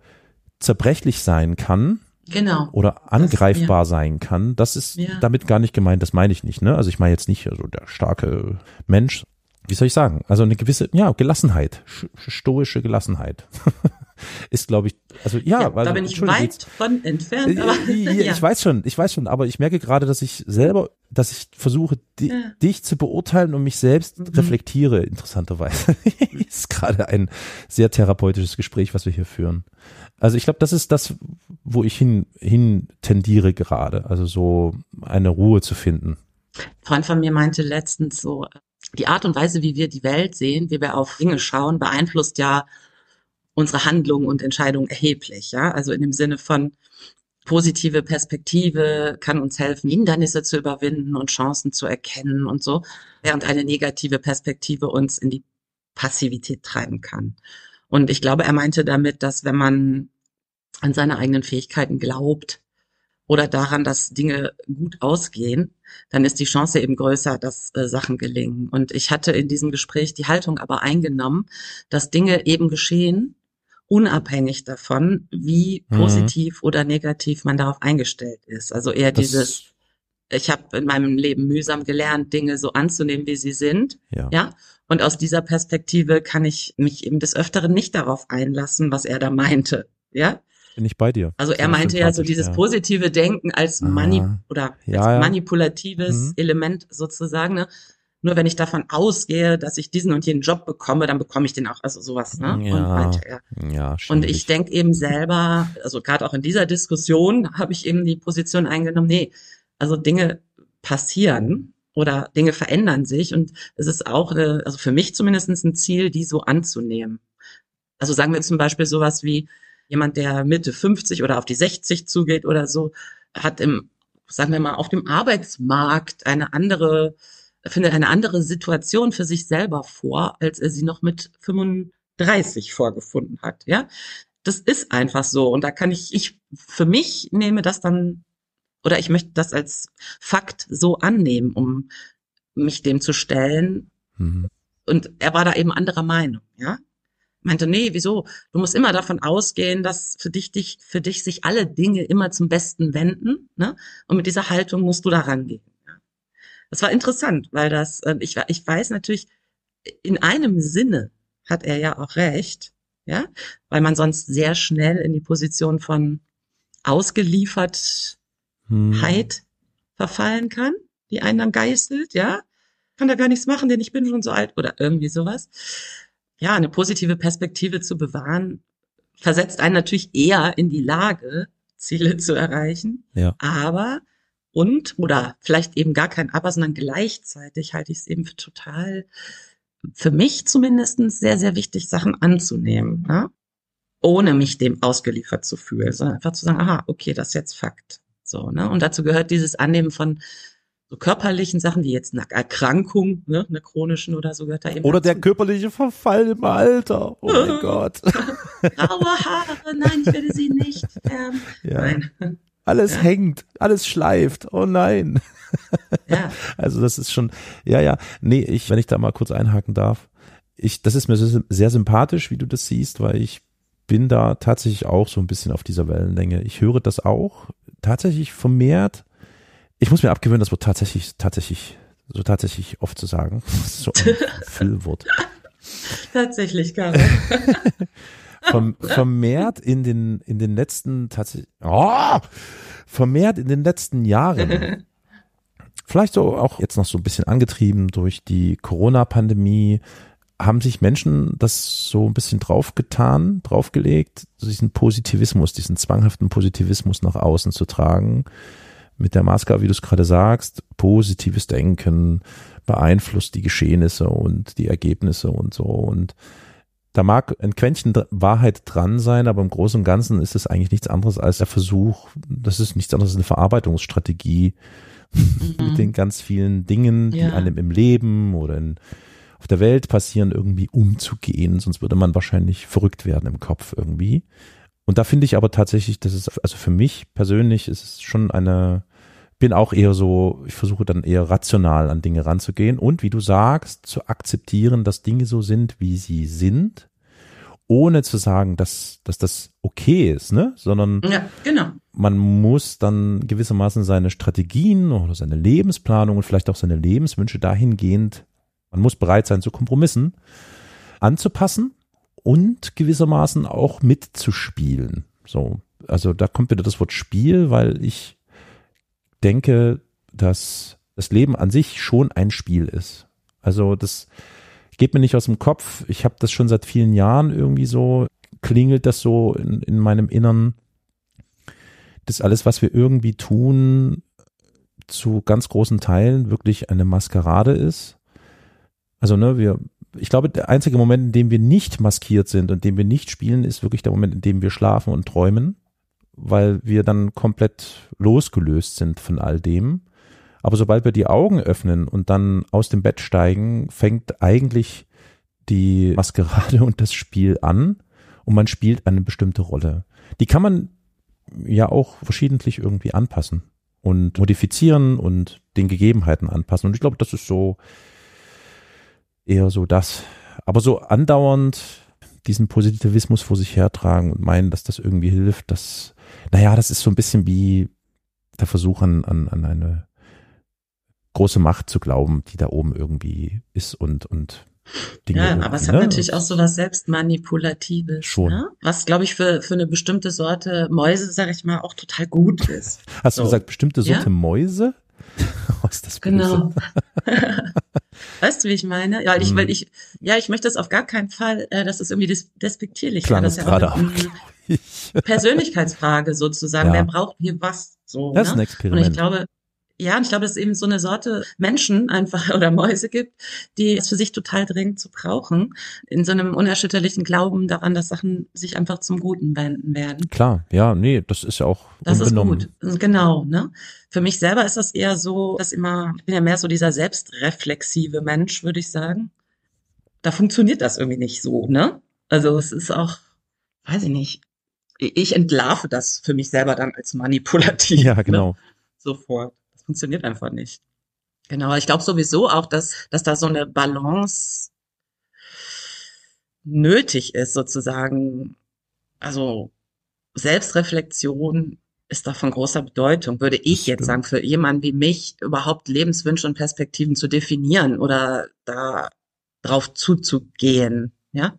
zerbrechlich sein kann. Genau. Oder angreifbar das, ja. sein kann. Das ist ja. damit gar nicht gemeint, das meine ich nicht, ne? Also ich meine jetzt nicht also der starke Mensch, wie soll ich sagen? Also eine gewisse, ja, Gelassenheit, stoische Gelassenheit. ist, glaube ich, also ja, ja weil, da bin ich weit von entfernt. Aber, ja, ja. Ich weiß schon, ich weiß schon, aber ich merke gerade, dass ich selber, dass ich versuche, di ja. dich zu beurteilen und mich selbst mhm. reflektiere, interessanterweise. ist gerade ein sehr therapeutisches Gespräch, was wir hier führen. Also ich glaube, das ist das, wo ich hin, hin tendiere gerade, also so eine Ruhe zu finden. Ein Freund von mir meinte letztens so, die Art und Weise, wie wir die Welt sehen, wie wir auf Dinge schauen, beeinflusst ja unsere Handlungen und Entscheidungen erheblich. Ja, also in dem Sinne von positive Perspektive kann uns helfen, Hindernisse zu überwinden und Chancen zu erkennen und so, während eine negative Perspektive uns in die Passivität treiben kann. Und ich glaube, er meinte damit, dass wenn man an seine eigenen Fähigkeiten glaubt oder daran, dass Dinge gut ausgehen, dann ist die Chance eben größer, dass äh, Sachen gelingen. Und ich hatte in diesem Gespräch die Haltung aber eingenommen, dass Dinge eben geschehen, unabhängig davon, wie mhm. positiv oder negativ man darauf eingestellt ist. Also eher das dieses, ich habe in meinem Leben mühsam gelernt, Dinge so anzunehmen, wie sie sind. Ja. ja. Und aus dieser Perspektive kann ich mich eben des Öfteren nicht darauf einlassen, was er da meinte. Ja. Bin ich bei dir. Also er meinte ja so dieses ja. positive Denken als Mani oder ja, als manipulatives mhm. Element sozusagen. Ne? Nur wenn ich davon ausgehe, dass ich diesen und jenen Job bekomme, dann bekomme ich den auch, also sowas, ne? Ja, und weiter. Ja, und ich denke eben selber, also gerade auch in dieser Diskussion habe ich eben die Position eingenommen, nee, also Dinge passieren oder Dinge verändern sich und es ist auch, eine, also für mich zumindest ein Ziel, die so anzunehmen. Also sagen wir zum Beispiel sowas wie jemand, der Mitte 50 oder auf die 60 zugeht oder so, hat im, sagen wir mal, auf dem Arbeitsmarkt eine andere findet eine andere Situation für sich selber vor, als er sie noch mit 35 vorgefunden hat. Ja, das ist einfach so. Und da kann ich, ich für mich nehme das dann oder ich möchte das als Fakt so annehmen, um mich dem zu stellen. Mhm. Und er war da eben anderer Meinung, ja. Meinte, nee, wieso? Du musst immer davon ausgehen, dass für dich, dich, für dich sich alle Dinge immer zum Besten wenden, ne? Und mit dieser Haltung musst du da rangehen. Das war interessant, weil das, äh, ich, ich weiß natürlich, in einem Sinne hat er ja auch recht, ja, weil man sonst sehr schnell in die Position von Ausgeliefertheit hm. verfallen kann, die einen dann geißelt, ja. Kann da gar nichts machen, denn ich bin schon so alt oder irgendwie sowas. Ja, eine positive Perspektive zu bewahren, versetzt einen natürlich eher in die Lage, Ziele zu erreichen. Ja. Aber und oder vielleicht eben gar kein Aber, sondern gleichzeitig halte ich es eben für total für mich zumindest sehr, sehr wichtig, Sachen anzunehmen, ne? ohne mich dem ausgeliefert zu fühlen, sondern einfach zu sagen, aha, okay, das ist jetzt Fakt. So, ne? Und dazu gehört dieses Annehmen von so körperlichen Sachen wie jetzt eine Erkrankung, ne, eine chronischen oder so gehört da eben. Oder dazu. der körperliche Verfall im Alter. Oh mein Gott. Graue Haare, nein, ich werde sie nicht. Ähm, ja. Nein. Alles hängt, alles schleift. Oh nein. Ja. Also das ist schon, ja, ja. Nee, ich, wenn ich da mal kurz einhaken darf, ich, das ist mir sehr sympathisch, wie du das siehst, weil ich bin da tatsächlich auch so ein bisschen auf dieser Wellenlänge. Ich höre das auch tatsächlich vermehrt ich muss mir abgewöhnen, das Wort tatsächlich, tatsächlich, so tatsächlich oft zu sagen. so ein Füllwort. tatsächlich, Karl. Verm vermehrt in den, in den letzten, tatsächlich, oh, vermehrt in den letzten Jahren. Vielleicht so auch jetzt noch so ein bisschen angetrieben durch die Corona-Pandemie, haben sich Menschen das so ein bisschen draufgetan, draufgelegt, diesen Positivismus, diesen zwanghaften Positivismus nach außen zu tragen mit der Maske, wie du es gerade sagst, positives Denken beeinflusst die Geschehnisse und die Ergebnisse und so. Und da mag ein Quäntchen Wahrheit dran sein, aber im Großen und Ganzen ist es eigentlich nichts anderes als der Versuch, das ist nichts anderes als eine Verarbeitungsstrategie mhm. mit den ganz vielen Dingen, die ja. einem im Leben oder in, auf der Welt passieren, irgendwie umzugehen. Sonst würde man wahrscheinlich verrückt werden im Kopf irgendwie. Und da finde ich aber tatsächlich, das ist, also für mich persönlich ist es schon eine, bin auch eher so, ich versuche dann eher rational an Dinge ranzugehen und wie du sagst, zu akzeptieren, dass Dinge so sind, wie sie sind, ohne zu sagen, dass, dass das okay ist, ne? Sondern ja, genau. man muss dann gewissermaßen seine Strategien oder seine Lebensplanung und vielleicht auch seine Lebenswünsche dahingehend, man muss bereit sein zu Kompromissen, anzupassen und gewissermaßen auch mitzuspielen. So, also da kommt wieder das Wort Spiel, weil ich denke, dass das Leben an sich schon ein Spiel ist. Also das geht mir nicht aus dem Kopf. Ich habe das schon seit vielen Jahren irgendwie so, klingelt das so in, in meinem Innern, dass alles, was wir irgendwie tun, zu ganz großen Teilen wirklich eine Maskerade ist. Also ne, wir ich glaube, der einzige Moment, in dem wir nicht maskiert sind und dem wir nicht spielen, ist wirklich der Moment, in dem wir schlafen und träumen, weil wir dann komplett losgelöst sind von all dem. Aber sobald wir die Augen öffnen und dann aus dem Bett steigen, fängt eigentlich die Maskerade und das Spiel an und man spielt eine bestimmte Rolle. Die kann man ja auch verschiedentlich irgendwie anpassen und modifizieren und den Gegebenheiten anpassen. Und ich glaube, das ist so eher so das. Aber so andauernd diesen Positivismus vor sich hertragen und meinen, dass das irgendwie hilft, das, naja, das ist so ein bisschen wie der Versuch an, an, an eine große Macht zu glauben, die da oben irgendwie ist und, und Dinge. Ja, aber es hat ne? natürlich auch so was Selbstmanipulatives. Schon. Ne? Was, glaube ich, für, für eine bestimmte Sorte Mäuse, sag ich mal, auch total gut ist. Hast so. du gesagt, bestimmte Sorte ja? Mäuse? Was das genau. weißt du, wie ich meine? Ja, ich, weil hm. ich, ja, ich möchte es auf gar keinen Fall, äh, dass es irgendwie des, despektierlich Klang das ist ja gerade auch, Persönlichkeitsfrage sozusagen. Ja. Wer braucht hier was? So, das ne? ist ein Experiment. Und ich glaube, ja, und ich glaube, dass es eben so eine Sorte Menschen einfach oder Mäuse gibt, die es für sich total dringend zu brauchen, in so einem unerschütterlichen Glauben daran, dass Sachen sich einfach zum Guten wenden werden. Klar, ja, nee, das ist ja auch Das ist gut, genau, ne? Für mich selber ist das eher so, dass immer, ich bin ja mehr so dieser selbstreflexive Mensch, würde ich sagen. Da funktioniert das irgendwie nicht so, ne? Also es ist auch, weiß ich nicht, ich entlarve das für mich selber dann als manipulativ. Ja, genau. Ne? Sofort funktioniert einfach nicht. Genau, ich glaube sowieso auch, dass, dass da so eine Balance nötig ist, sozusagen. Also Selbstreflexion ist da von großer Bedeutung, würde ich jetzt sagen, für jemanden wie mich überhaupt Lebenswünsche und Perspektiven zu definieren oder da drauf zuzugehen, ja.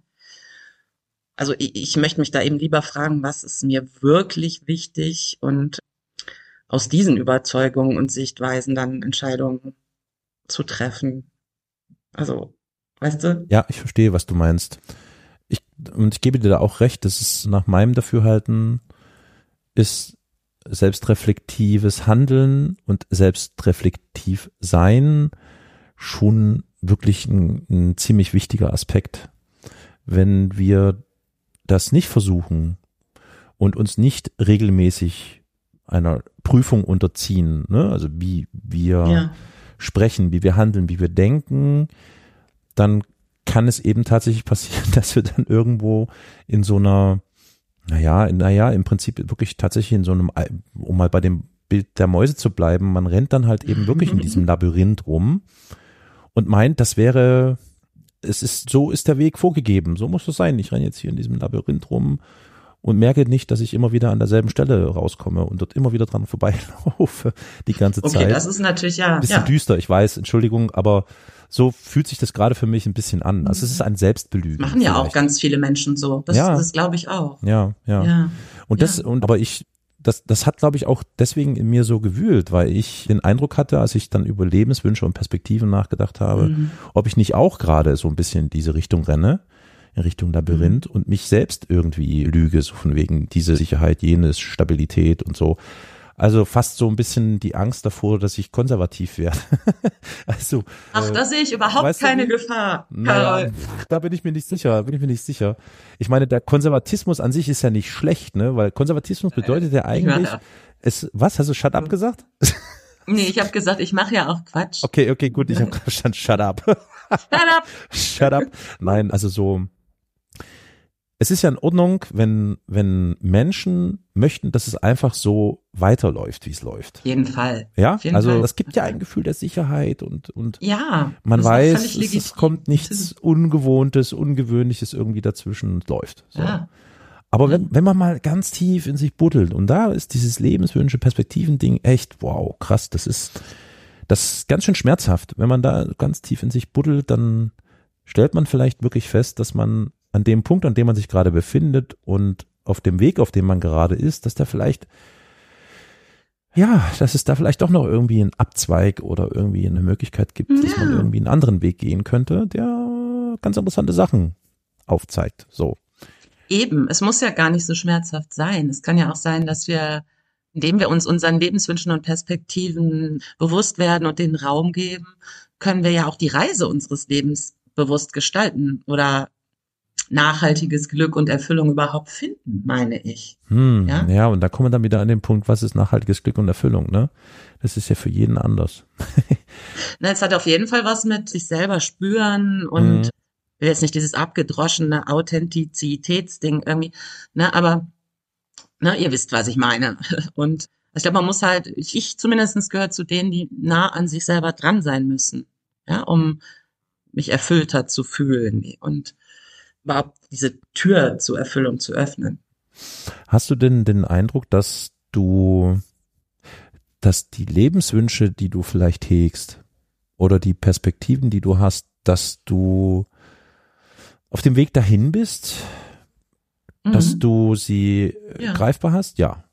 Also ich, ich möchte mich da eben lieber fragen, was ist mir wirklich wichtig und aus diesen Überzeugungen und Sichtweisen dann Entscheidungen zu treffen. Also, weißt du? Ja, ich verstehe, was du meinst. Ich, und ich gebe dir da auch recht, dass es nach meinem Dafürhalten ist selbstreflektives Handeln und selbstreflektiv sein schon wirklich ein, ein ziemlich wichtiger Aspekt. Wenn wir das nicht versuchen und uns nicht regelmäßig einer Prüfung unterziehen, ne? also wie wir ja. sprechen, wie wir handeln, wie wir denken, dann kann es eben tatsächlich passieren, dass wir dann irgendwo in so einer, naja, naja, im Prinzip wirklich tatsächlich in so einem, um mal bei dem Bild der Mäuse zu bleiben, man rennt dann halt eben wirklich in diesem Labyrinth rum und meint, das wäre, es ist, so ist der Weg vorgegeben, so muss es sein. Ich renne jetzt hier in diesem Labyrinth rum und merke nicht, dass ich immer wieder an derselben Stelle rauskomme und dort immer wieder dran vorbeilaufe die ganze okay, Zeit. Okay, das ist natürlich ja. Ein bisschen ja. düster, ich weiß, Entschuldigung, aber so fühlt sich das gerade für mich ein bisschen an. Also es ist ein Selbstbelügen. Machen ja vielleicht. auch ganz viele Menschen so. Das, ja. das glaube ich auch. Ja, ja. ja. Und das, ja. und aber ich, das, das hat, glaube ich, auch deswegen in mir so gewühlt, weil ich den Eindruck hatte, als ich dann über Lebenswünsche und Perspektiven nachgedacht habe, mhm. ob ich nicht auch gerade so ein bisschen in diese Richtung renne, in Richtung Labyrinth mhm. und mich selbst irgendwie lüge, so von wegen diese Sicherheit, jenes, Stabilität und so. Also fast so ein bisschen die Angst davor, dass ich konservativ werde. also, Ach, äh, da sehe ich überhaupt keine Gefahr. Naja, da bin ich mir nicht sicher, bin ich mir nicht sicher. Ich meine, der Konservatismus an sich ist ja nicht schlecht, ne? Weil Konservatismus bedeutet ja eigentlich, ja. es, was, hast du Shut up gesagt? Nee, ich habe gesagt, ich mache ja auch Quatsch. Okay, okay, gut, ich habe verstanden, shut up. Shut up. shut up. Nein, also so, es ist ja in Ordnung, wenn, wenn Menschen möchten, dass es einfach so weiterläuft, wie es läuft. Jeden Fall. Ja, jeden also das gibt ja ein Gefühl der Sicherheit und, und ja, man weiß, es, es, kommt nichts Ungewohntes, Ungewöhnliches irgendwie dazwischen und läuft. So. Ja. Aber wenn, wenn man mal ganz tief in sich buddelt und da ist dieses Lebenswünsche, Perspektiven-Ding echt, wow, krass, das ist, das ist ganz schön schmerzhaft. Wenn man da ganz tief in sich buddelt, dann stellt man vielleicht wirklich fest, dass man an dem Punkt, an dem man sich gerade befindet und auf dem Weg, auf dem man gerade ist, dass da vielleicht, ja, dass es da vielleicht doch noch irgendwie einen Abzweig oder irgendwie eine Möglichkeit gibt, ja. dass man irgendwie einen anderen Weg gehen könnte, der ganz interessante Sachen aufzeigt. So. Eben, es muss ja gar nicht so schmerzhaft sein. Es kann ja auch sein, dass wir, indem wir uns unseren Lebenswünschen und Perspektiven bewusst werden und den Raum geben, können wir ja auch die Reise unseres Lebens bewusst gestalten oder nachhaltiges Glück und Erfüllung überhaupt finden, meine ich. Hm, ja? ja, und da kommen wir dann wieder an den Punkt, was ist nachhaltiges Glück und Erfüllung, ne? Das ist ja für jeden anders. Na, es hat auf jeden Fall was mit sich selber spüren und mhm. will jetzt nicht dieses abgedroschene Authentizitätsding irgendwie, ne, aber ne, ihr wisst, was ich meine. Und ich glaube, man muss halt, ich zumindestens gehört zu denen, die nah an sich selber dran sein müssen, ja, um mich erfüllter zu fühlen. Und überhaupt diese Tür zur Erfüllung zu öffnen. Hast du denn den Eindruck, dass du, dass die Lebenswünsche, die du vielleicht hegst oder die Perspektiven, die du hast, dass du auf dem Weg dahin bist, mhm. dass du sie ja. greifbar hast? Ja.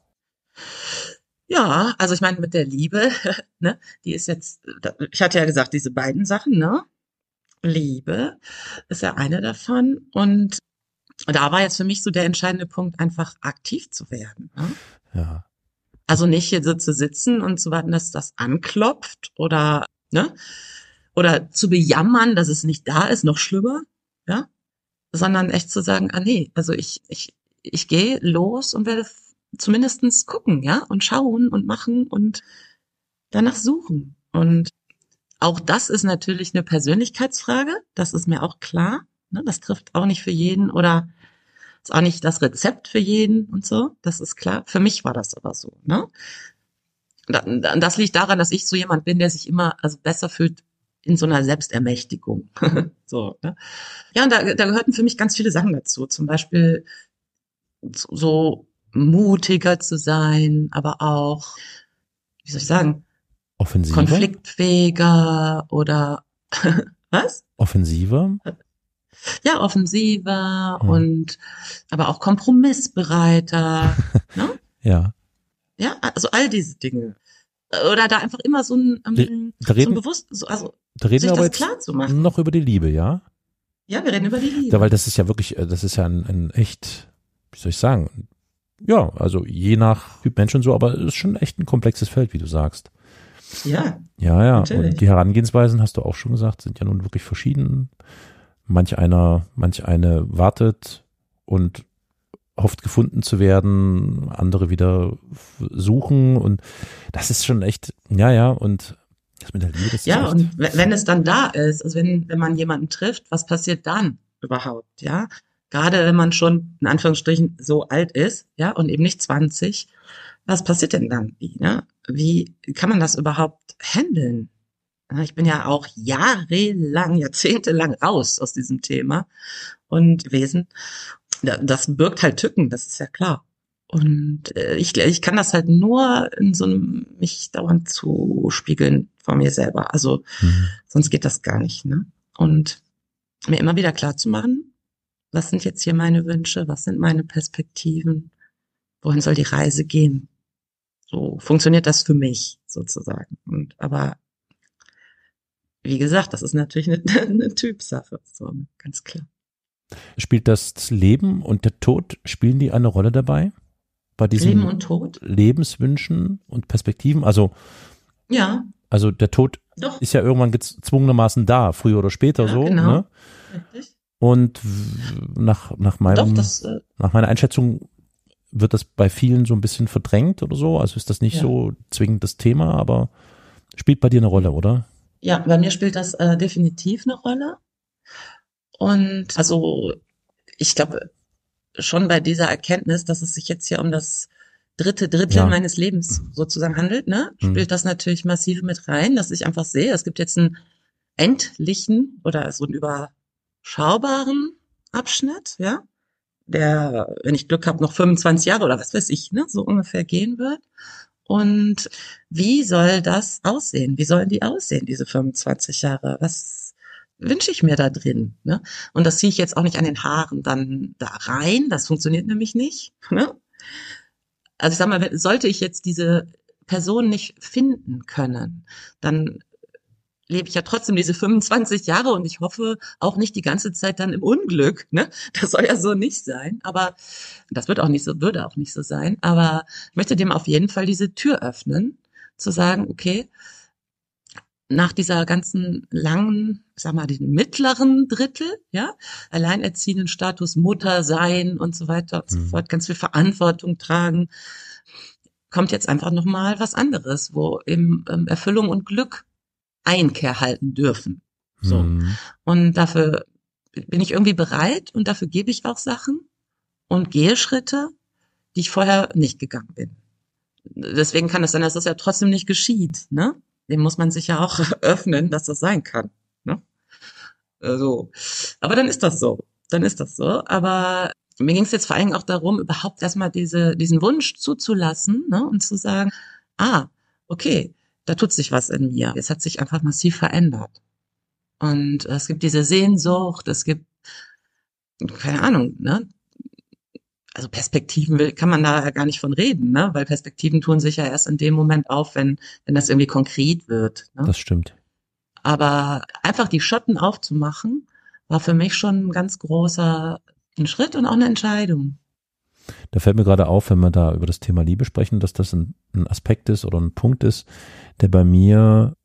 Ja, also ich meine mit der Liebe, ne, die ist jetzt, ich hatte ja gesagt, diese beiden Sachen, ne, Liebe ist ja eine davon. Und da war jetzt für mich so der entscheidende Punkt, einfach aktiv zu werden. Ne? Ja. Also nicht hier so zu sitzen und zu warten, dass das anklopft oder, ne? Oder zu bejammern, dass es nicht da ist, noch schlimmer, ja? Sondern echt zu sagen, ah nee, also ich, ich, ich gehe los und werde zumindestens gucken, ja, und schauen und machen und danach suchen. Und auch das ist natürlich eine Persönlichkeitsfrage, das ist mir auch klar. Ne? Das trifft auch nicht für jeden oder ist auch nicht das Rezept für jeden und so, das ist klar. Für mich war das aber so. Ne? Das liegt daran, dass ich so jemand bin, der sich immer also besser fühlt in so einer Selbstermächtigung. so, ne? Ja, und da, da gehörten für mich ganz viele Sachen dazu. Zum Beispiel so mutiger zu sein, aber auch, wie soll ich sagen, Offensiver? Konfliktfähiger oder was? Offensiver? Ja, offensiver hm. und aber auch kompromissbereiter. ne? Ja. Ja, also all diese Dinge. Oder da einfach immer so ein, ähm, da reden, so ein bewusst, so, also da reden sich wir aber das klar zu machen. Noch über die Liebe, ja? Ja, wir reden über die Liebe. Ja, weil das ist ja wirklich, äh, das ist ja ein, ein echt, wie soll ich sagen, ja, also je nach Typ Mensch und so, aber es ist schon echt ein komplexes Feld, wie du sagst. Ja. Ja, ja. Natürlich. Und die Herangehensweisen, hast du auch schon gesagt, sind ja nun wirklich verschieden. Manch einer, manch eine wartet und hofft gefunden zu werden, andere wieder suchen und das ist schon echt, ja, ja, und das mit der Liebe, das Ja, und wenn es dann da ist, also wenn, wenn man jemanden trifft, was passiert dann überhaupt, ja? Gerade wenn man schon in Anführungsstrichen so alt ist, ja, und eben nicht 20, was passiert denn dann? Wie, ne? wie kann man das überhaupt handeln? Ich bin ja auch jahrelang, jahrzehntelang raus aus diesem Thema und Wesen. Das birgt halt Tücken, das ist ja klar. Und äh, ich, ich kann das halt nur in so einem, mich dauernd zu spiegeln vor mir selber. Also mhm. sonst geht das gar nicht. Ne? Und mir immer wieder klar zu machen, was sind jetzt hier meine Wünsche, was sind meine Perspektiven, wohin soll die Reise gehen? So funktioniert das für mich sozusagen. Und aber wie gesagt, das ist natürlich eine, eine Typsache, so ganz klar. Spielt das Leben und der Tod, spielen die eine Rolle dabei? Bei diesen Leben und Tod? Lebenswünschen und Perspektiven? Also, ja. Also der Tod Doch. ist ja irgendwann gezwungenermaßen da, früher oder später ja, so. Genau. Ne? Richtig. Und nach, nach, meinem, Doch, das, äh, nach meiner Einschätzung wird das bei vielen so ein bisschen verdrängt oder so? Also ist das nicht ja. so zwingend das Thema, aber spielt bei dir eine Rolle, oder? Ja, bei mir spielt das äh, definitiv eine Rolle. Und also ich glaube schon bei dieser Erkenntnis, dass es sich jetzt hier um das dritte Drittel ja. meines Lebens sozusagen handelt, ne, mhm. spielt das natürlich massiv mit rein, dass ich einfach sehe, es gibt jetzt einen endlichen oder so einen überschaubaren Abschnitt, ja, der, wenn ich Glück habe, noch 25 Jahre oder was weiß ich, ne, so ungefähr gehen wird. Und wie soll das aussehen? Wie sollen die aussehen, diese 25 Jahre? Was wünsche ich mir da drin? Ne? Und das ziehe ich jetzt auch nicht an den Haaren dann da rein. Das funktioniert nämlich nicht. Ne? Also ich sag mal, sollte ich jetzt diese Person nicht finden können, dann lebe ich ja trotzdem diese 25 Jahre und ich hoffe auch nicht die ganze Zeit dann im Unglück. Ne? Das soll ja so nicht sein. Aber das wird auch nicht so, würde auch nicht so sein. Aber ich möchte dem auf jeden Fall diese Tür öffnen, zu sagen, okay, nach dieser ganzen langen, sag mal, den mittleren Drittel, ja, alleinerziehenden Status, Mutter sein und so weiter und so mhm. fort, ganz viel Verantwortung tragen, kommt jetzt einfach nochmal was anderes, wo eben ähm, Erfüllung und Glück Einkehr halten dürfen. So. Mhm. Und dafür bin ich irgendwie bereit und dafür gebe ich auch Sachen und gehe Schritte, die ich vorher nicht gegangen bin. Deswegen kann es sein, dass das ja trotzdem nicht geschieht. Ne? Dem muss man sich ja auch öffnen, dass das sein kann. Ne? So. Aber dann ist das so. Dann ist das so. Aber mir ging es jetzt vor allem auch darum, überhaupt erstmal diese, diesen Wunsch zuzulassen ne? und zu sagen, ah, okay, da tut sich was in mir. Es hat sich einfach massiv verändert. Und es gibt diese Sehnsucht, es gibt, keine Ahnung, ne? Also Perspektiven will, kann man da gar nicht von reden, ne? Weil Perspektiven tun sich ja erst in dem Moment auf, wenn, wenn das irgendwie konkret wird. Ne? Das stimmt. Aber einfach die Schotten aufzumachen, war für mich schon ein ganz großer ein Schritt und auch eine Entscheidung. Da fällt mir gerade auf, wenn wir da über das Thema Liebe sprechen, dass das ein, ein Aspekt ist oder ein Punkt ist, der bei mir,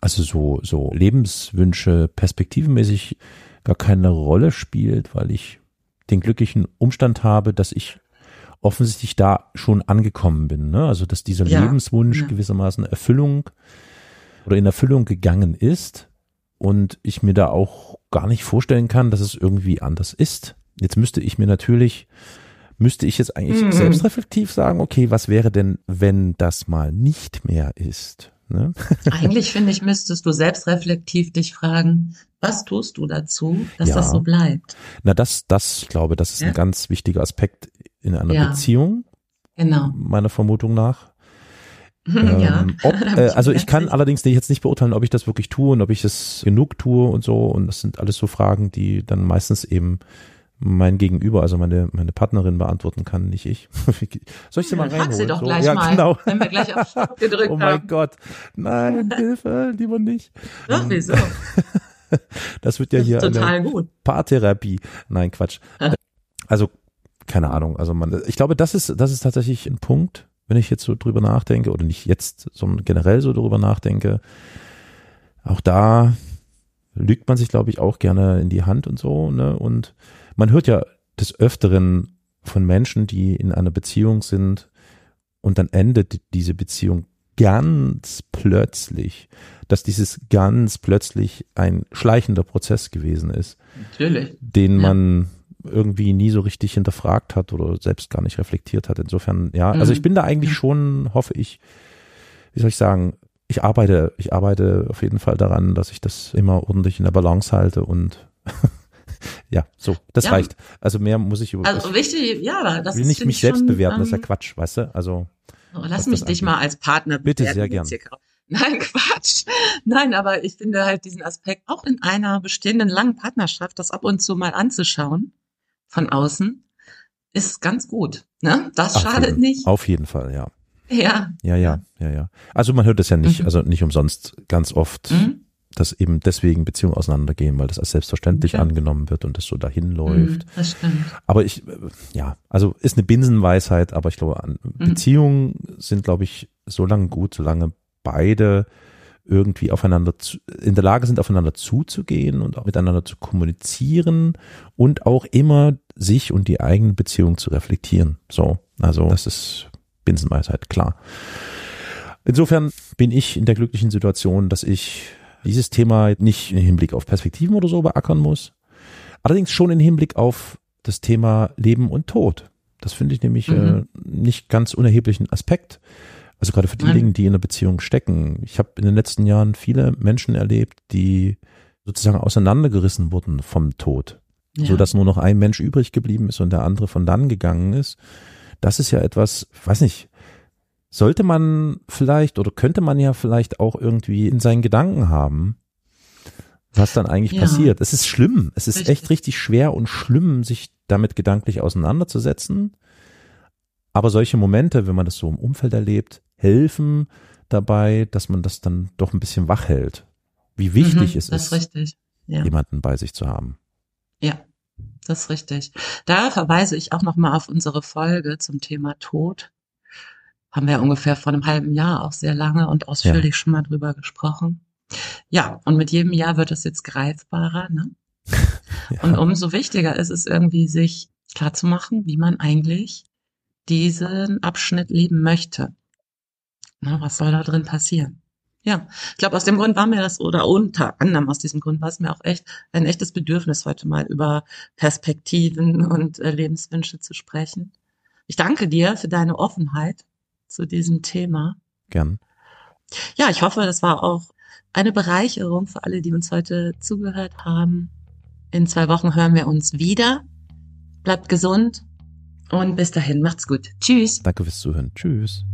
also so, so Lebenswünsche perspektivenmäßig gar keine Rolle spielt, weil ich den glücklichen Umstand habe, dass ich offensichtlich da schon angekommen bin. Ne? Also dass dieser ja, Lebenswunsch ja. gewissermaßen Erfüllung oder in Erfüllung gegangen ist und ich mir da auch gar nicht vorstellen kann, dass es irgendwie anders ist. Jetzt müsste ich mir natürlich müsste ich jetzt eigentlich mhm. selbstreflektiv sagen, okay, was wäre denn, wenn das mal nicht mehr ist? Ne? Eigentlich finde ich, müsstest du selbstreflektiv dich fragen, was tust du dazu, dass ja. das so bleibt? Na, das, das, ich glaube, das ist ja. ein ganz wichtiger Aspekt in einer ja. Beziehung. Genau. Meiner Vermutung nach. ja. Ähm, ob, äh, also ich kann allerdings jetzt nicht beurteilen, ob ich das wirklich tue und ob ich es genug tue und so. Und das sind alles so Fragen, die dann meistens eben mein Gegenüber, also meine, meine Partnerin beantworten kann, nicht ich. Soll ich sie mal reinholen? Frag sie doch so? gleich ja, mal, genau. wenn wir gleich auf Stopp gedrückt Oh mein haben. Gott. Nein, Hilfe, lieber nicht. Ach, wieso? Das wird ja das hier total eine gut. Paartherapie. Nein, Quatsch. Also, keine Ahnung. Also man, ich glaube, das ist, das ist tatsächlich ein Punkt, wenn ich jetzt so drüber nachdenke, oder nicht jetzt, sondern generell so drüber nachdenke. Auch da lügt man sich, glaube ich, auch gerne in die Hand und so, ne? Und man hört ja des Öfteren von Menschen, die in einer Beziehung sind und dann endet diese Beziehung ganz plötzlich, dass dieses ganz plötzlich ein schleichender Prozess gewesen ist. Natürlich. Den ja. man irgendwie nie so richtig hinterfragt hat oder selbst gar nicht reflektiert hat. Insofern, ja, mhm. also ich bin da eigentlich schon, hoffe ich, wie soll ich sagen, ich arbeite, ich arbeite auf jeden Fall daran, dass ich das immer ordentlich in der Balance halte und ja, so, das ja. reicht. Also mehr muss ich über. Also wichtig, ja, das will nicht mich selbst schon, bewerten, ähm, das ist ja ähm, Quatsch, weißt du? Also. Oh, lass mich dich mal als Partner bewerten. Bitte sehr gern. Nein, Quatsch. Nein, aber ich finde halt diesen Aspekt auch in einer bestehenden langen Partnerschaft, das ab und zu mal anzuschauen von außen, ist ganz gut. Ne? Das auf schadet jeden, nicht. Auf jeden Fall, ja. Ja. Ja, ja, ja, ja. Also man hört es ja nicht, mhm. also nicht umsonst ganz oft, mhm. Dass eben deswegen Beziehungen auseinandergehen, weil das als selbstverständlich ja. angenommen wird und das so dahin läuft. Mhm, das stimmt. Aber ich, äh, ja, also ist eine Binsenweisheit, aber ich glaube, mhm. Beziehungen sind, glaube ich, so lange gut, solange beide irgendwie aufeinander zu, in der Lage sind, aufeinander zuzugehen und auch miteinander zu kommunizieren und auch immer sich und die eigene Beziehung zu reflektieren. So, also das ist Binsenweisheit, klar. Insofern bin ich in der glücklichen Situation, dass ich dieses Thema nicht im Hinblick auf Perspektiven oder so beackern muss, allerdings schon im Hinblick auf das Thema Leben und Tod. Das finde ich nämlich mhm. äh, nicht ganz unerheblichen Aspekt. Also gerade für diejenigen, die in einer Beziehung stecken. Ich habe in den letzten Jahren viele Menschen erlebt, die sozusagen auseinandergerissen wurden vom Tod. Ja. So dass nur noch ein Mensch übrig geblieben ist und der andere von dann gegangen ist. Das ist ja etwas, weiß nicht, sollte man vielleicht oder könnte man ja vielleicht auch irgendwie in seinen Gedanken haben, was dann eigentlich ja. passiert. Es ist schlimm. Es ist richtig. echt richtig schwer und schlimm, sich damit gedanklich auseinanderzusetzen. Aber solche Momente, wenn man das so im Umfeld erlebt, helfen dabei, dass man das dann doch ein bisschen wach hält. Wie wichtig mhm, es ist, ist ja. jemanden bei sich zu haben. Ja, das ist richtig. Da verweise ich auch nochmal auf unsere Folge zum Thema Tod. Haben wir ungefähr vor einem halben Jahr auch sehr lange und ausführlich ja. schon mal drüber gesprochen. Ja, und mit jedem Jahr wird es jetzt greifbarer. Ne? ja. Und umso wichtiger ist es irgendwie, sich klarzumachen, wie man eigentlich diesen Abschnitt leben möchte. Na, was soll da drin passieren? Ja, ich glaube, aus dem Grund war mir das, oder unter anderem aus diesem Grund war es mir auch echt ein echtes Bedürfnis, heute mal über Perspektiven und äh, Lebenswünsche zu sprechen. Ich danke dir für deine Offenheit zu diesem Thema. Gern. Ja, ich hoffe, das war auch eine Bereicherung für alle, die uns heute zugehört haben. In zwei Wochen hören wir uns wieder. Bleibt gesund und bis dahin, macht's gut. Tschüss. Danke fürs Zuhören. Tschüss.